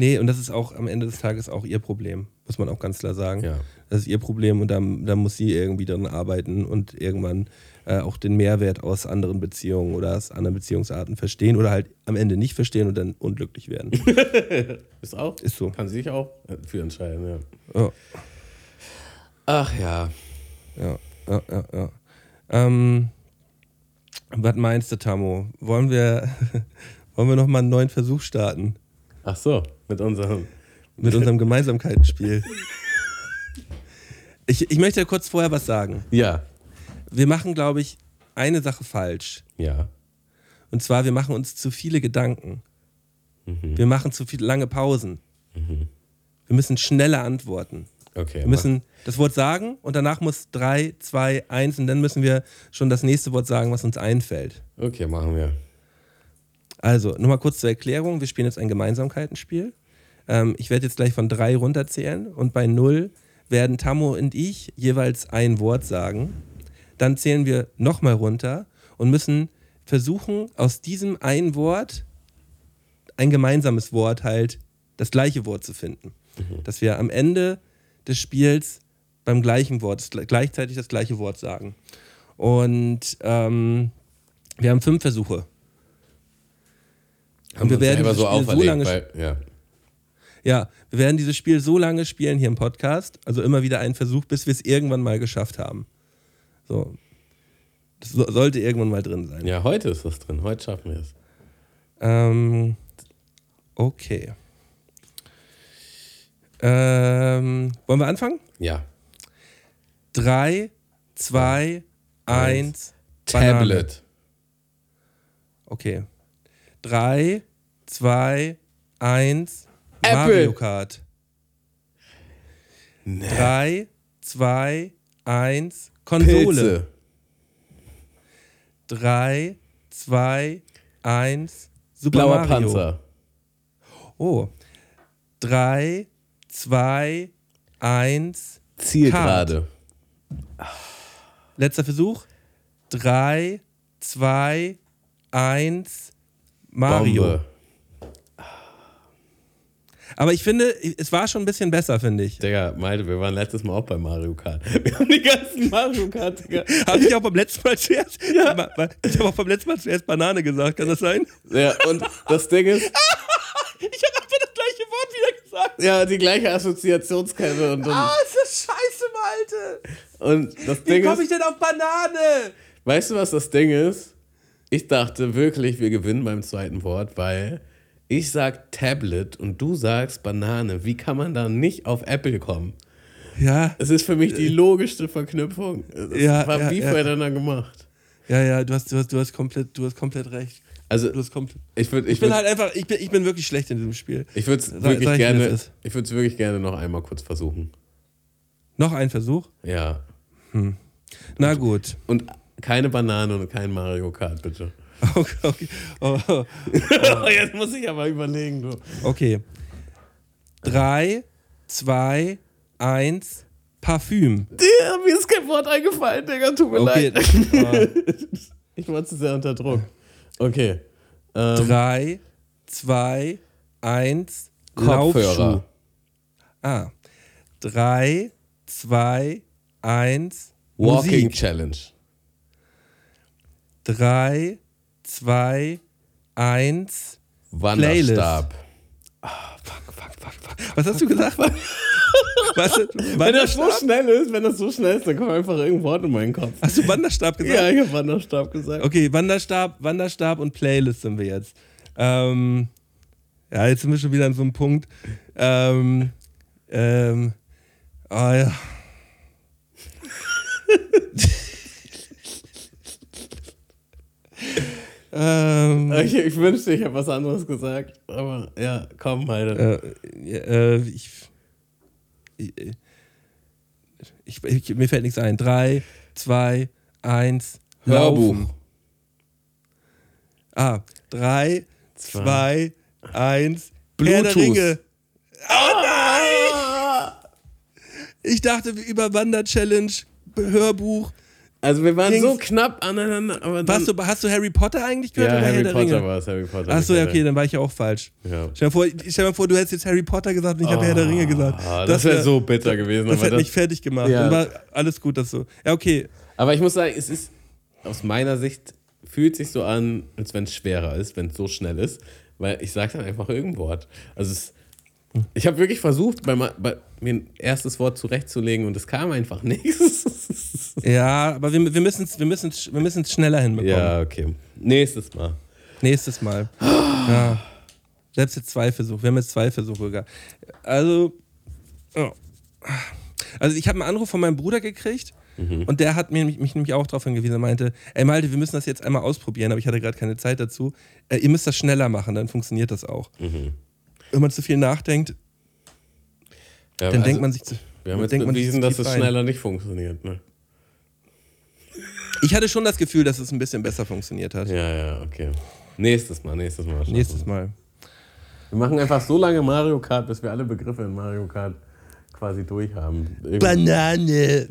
Nee, und das ist auch am Ende des Tages auch ihr Problem, muss man auch ganz klar sagen. Ja. Das ist ihr Problem und da, da muss sie irgendwie dran arbeiten und irgendwann äh, auch den Mehrwert aus anderen Beziehungen oder aus anderen Beziehungsarten verstehen oder halt am Ende nicht verstehen und dann unglücklich werden. Ist auch? Ist so. Kann sie sich auch für entscheiden, ja. Ja, Ach ja. ja, ja, ja. ja. Ähm, was meinst du, Tammo? Wollen wir, wollen wir nochmal einen neuen Versuch starten Ach so, mit unserem. mit unserem Gemeinsamkeitsspiel? Ich, ich möchte kurz vorher was sagen. Ja. Wir machen, glaube ich, eine Sache falsch. Ja. Und zwar, wir machen uns zu viele Gedanken. Wir machen zu viele lange Pausen. Wir müssen schneller antworten. Okay. Wir müssen das Wort sagen und danach muss drei, zwei, eins und dann müssen wir schon das nächste Wort sagen, was uns einfällt. mach- okay, machen wir. Also, nur mal kurz zur Erklärung. Wir spielen jetzt ein Gemeinsamkeitenspiel. Ähm, ich werde jetzt gleich von drei runterzählen und bei null werden Tammo und ich jeweils ein Wort sagen. Dann zählen wir nochmal runter und müssen versuchen, aus diesem einen Wort ein gemeinsames Wort halt, das gleiche Wort zu finden. Dass wir am Ende des Spiels beim gleichen Wort gleichzeitig das gleiche Wort sagen. Und ähm, Wir haben fünf Versuche. Haben wir uns werden dieses so Spiel so lange weil, ja. Ja, wir werden dieses Spiel so lange spielen hier im Podcast, also immer wieder einen Versuch, bis wir es irgendwann mal geschafft haben. So. Das so, sollte irgendwann mal drin sein. ja, heute ist das drin. Heute schaffen wir es. Ähm, okay. Ähm, wollen wir anfangen? Ja. Drei, zwei, eins. Tablet. Okay. Drei, zwei, eins. Apple. Mario Kart. Drei, zwei, eins. Konsole. Pilze. Drei, zwei, eins. Super Blauer Mario. Panzer. Oh. Drei, zwei, eins. Zielgerade. Letzter Versuch. Drei, zwei, eins. Mario. Bombe. Aber ich finde, es war schon ein bisschen besser, finde ich. Digga, Malte, wir waren letztes Mal auch bei Mario Kart. Wir haben die ganzen Mario Kart, Digga. Habe ich auch beim letzten Mal zuerst. Ja. Ich habe auch beim letzten Mal zuerst Banane gesagt, kann das sein? Ja, und das Ding ist, Ich habe einfach das gleiche Wort wieder gesagt. ja, die gleiche Assoziationskette und, und, Ah, ist das scheiße, Malte. und das Wie Ding komme ich denn auf Banane? weißt du, was das Ding ist? Ich dachte wirklich, wir gewinnen beim zweiten Wort, weil ich sag Tablet und du sagst Banane. Wie kann man da nicht auf Apple kommen? Ja, Es ist für mich die logischste Verknüpfung. Es Ja, war ja, wie ja. voneinander gemacht. ja, ja, du hast, du hast, du hast komplett, du hast komplett recht. Also, Du hast komplett. ich würde ich Ich bin würd, halt einfach, ich bin, ich bin wirklich schlecht in diesem Spiel. ich würd's Sag- wirklich sag ich, gerne, das ich würde es wirklich gerne noch einmal kurz versuchen. Noch ein Versuch? Ja. Na gut. Und keine Banane und kein Mario Kart, bitte. Okay, okay. Oh, oh. Jetzt muss ich aber überlegen, du. okay. Drei, zwei, eins. Parfüm. Ja, mir ist kein Wort eingefallen, Digga, tut mir Okay. leid. äh, Ich war zu sehr unter Druck. Okay. Ähm, drei, zwei, eins. Kopfhörer. Laufschuh. Ah. Drei, zwei, eins. Walking Musik. Challenge. Drei, zwei, eins. Wanderstab. Fuck, fuck, fuck, fuck. Was hast du gesagt? Was? Wenn das so schnell ist, wenn das so schnell ist, dann kommt einfach irgendein Wort in meinen Kopf. Hast du Wanderstab gesagt? Ja, ich habe Wanderstab gesagt. Okay, Wanderstab, Wanderstab und Playlist sind wir jetzt. Ähm, ja, jetzt sind wir schon wieder an so einem Punkt. Ähm, ähm, oh ja. ähm, Ich, ich wünschte, ich habe was anderes gesagt. Aber ja, komm, Heide. äh, äh, ich, ich, ich, mir fällt nichts ein. Drei, zwei, eins, Hörbuch. laufen. Ah, drei, zwei, eins, Herr der Bluetooth. Ringe. Oh nein! Ich dachte über Wander-Challenge, Hörbuch. Also wir waren Dings. so knapp aneinander, aber dann... Warst du, hast du Harry Potter eigentlich gehört ja, oder Herr Harry der Potter Ringe? war es, Harry Potter. Achso, ja, okay, Herr dann war ich ja auch falsch. Ja. Stell dir vor, stell dir vor, du hättest jetzt Harry Potter gesagt und ich habe Herr der Ringe gesagt. Ah, das wäre wär- so bitter gewesen. Das hätte das- mich fertig gemacht. Ja. Und war alles gut, das so. Ja, okay. Aber ich muss sagen, es ist aus meiner Sicht fühlt sich so an, als wenn es schwerer ist, wenn es so schnell ist, weil ich sage dann einfach irgendein Wort. Also es, ich habe wirklich versucht, bei, bei, mir ein erstes Wort zurechtzulegen und es kam einfach nichts. Ja, aber wir, wir müssen es wir müssen's, wir müssen's schneller hinbekommen. ja, okay. Nächstes Mal. Nächstes Mal. Ja. Selbst jetzt zwei Versuche. Wir haben jetzt zwei Versuche gehabt. Also, oh. also ich habe einen Anruf von meinem Bruder gekriegt und der hat mir, mich, mich nämlich auch darauf hingewiesen. Er meinte, ey Malte, wir müssen das jetzt einmal ausprobieren, aber ich hatte gerade keine Zeit dazu. Äh, ihr müsst das schneller machen, dann funktioniert das auch. Wenn man zu viel nachdenkt, Ja, dann also, denkt man sich zu. Wir haben jetzt bewiesen, dass es rein. schneller nicht funktioniert. Ne? Ich hatte schon das Gefühl, dass es ein bisschen besser funktioniert hat. Ja, ja, okay. Nächstes Mal, nächstes Mal. Nächstes. Mal. Wir machen einfach so lange Mario Kart, bis wir alle Begriffe in Mario Kart quasi durch haben. Irgendwie- Banane.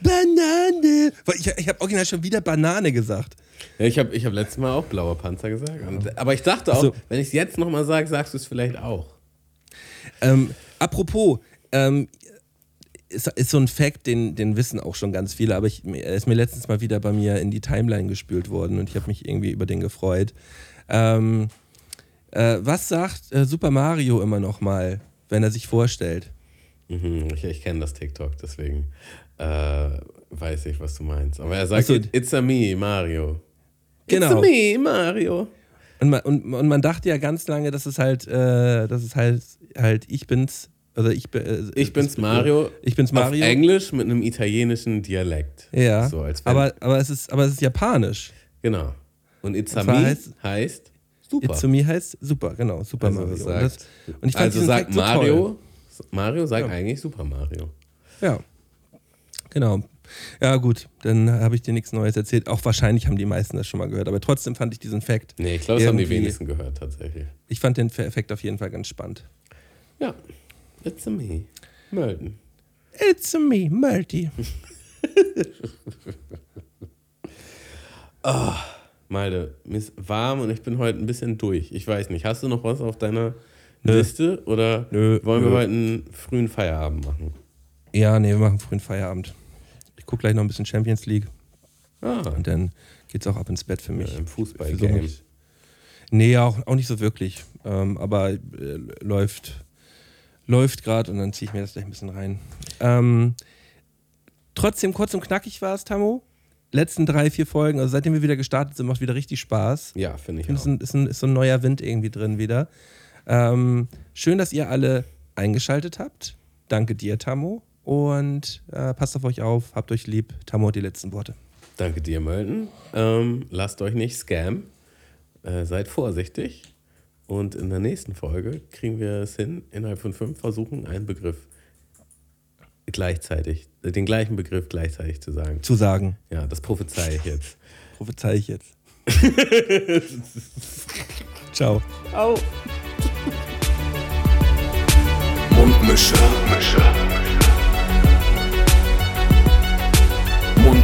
Banane. Ich, ich habe original schon wieder Banane gesagt. Ja, ich habe ich hab letztes Mal auch blauer Panzer gesagt. Und, aber ich dachte auch, So. wenn ich es jetzt nochmal sage, sagst du es vielleicht auch. Ähm, apropos, ähm, ist, ist so ein Fact, den, den wissen auch schon ganz viele, aber ich, er ist mir letztens mal wieder bei mir in die Timeline gespült worden und ich habe mich irgendwie über den gefreut. Ähm, äh, was sagt äh, Super Mario immer noch mal, wenn er sich vorstellt? Mhm, ich ich kenne das TikTok, deswegen äh, weiß ich, was du meinst. Aber er sagt, so. it's a me, Mario. Genau. It's me, Mario. Und man, und, und man dachte ja ganz lange, dass es halt, äh, dass es halt, halt ich bin's, also ich, äh, Ich bin's das- Mario. Ich bin's Mario. Auf Englisch mit einem italienischen Dialekt. Ja, So, als aber, aber, es ist, aber es ist japanisch. Genau. Und It's Und me heißt- heißt, super. It's me heißt super, genau, Super Also Mario. sagt- und, das, und ich fand also sagt so Mario, Toll. Mario sagt Ja. eigentlich Super Mario. Ja, genau. Ja, gut, dann habe ich dir nichts Neues erzählt. Auch wahrscheinlich haben die meisten das schon mal gehört, aber trotzdem fand ich diesen Fact. Nee, ich glaube, das haben die wenigsten gehört tatsächlich. Ich fand den Fact auf jeden Fall ganz spannend. Ja. It's a me. Melden. It's me, Multi. Malde, mir ist warm und ich bin heute ein bisschen durch. Ich weiß nicht, hast du noch was auf deiner Nö. Liste oder Nö, wollen wir nö. heute einen frühen Feierabend machen? Ja, nee, wir machen frühen Feierabend. Gucke gleich noch ein bisschen Champions League Ah, und dann geht's auch ab ins Bett für mich. im Für so Fußball-Game. mich. Nee, auch, auch nicht so wirklich. Ähm, aber äh, läuft, läuft gerade und dann ziehe ich mir das gleich ein bisschen rein. Ähm, trotzdem kurz und knackig war es, Tammo. Letzten drei, vier Folgen, also seitdem wir wieder gestartet sind, macht wieder richtig Spaß. Ja, finde Ich es auch. ist, ein- ist, ein- ist so ein neuer Wind irgendwie drin wieder. Ähm, schön, dass ihr alle eingeschaltet habt. Danke dir, Tammo. Und äh, passt auf euch auf, habt euch lieb. Tammo hat die letzten Worte. Danke dir, Mölden. Ähm, lasst euch nicht scammen. Äh, seid vorsichtig. Und in der nächsten Folge kriegen wir es hin, innerhalb von fünf Versuchen einen Begriff gleichzeitig, äh, den gleichen Begriff gleichzeitig zu sagen. Zu sagen, Ja, das prophezei ich jetzt. prophezei ich jetzt. Ciao. Au! Mundmische.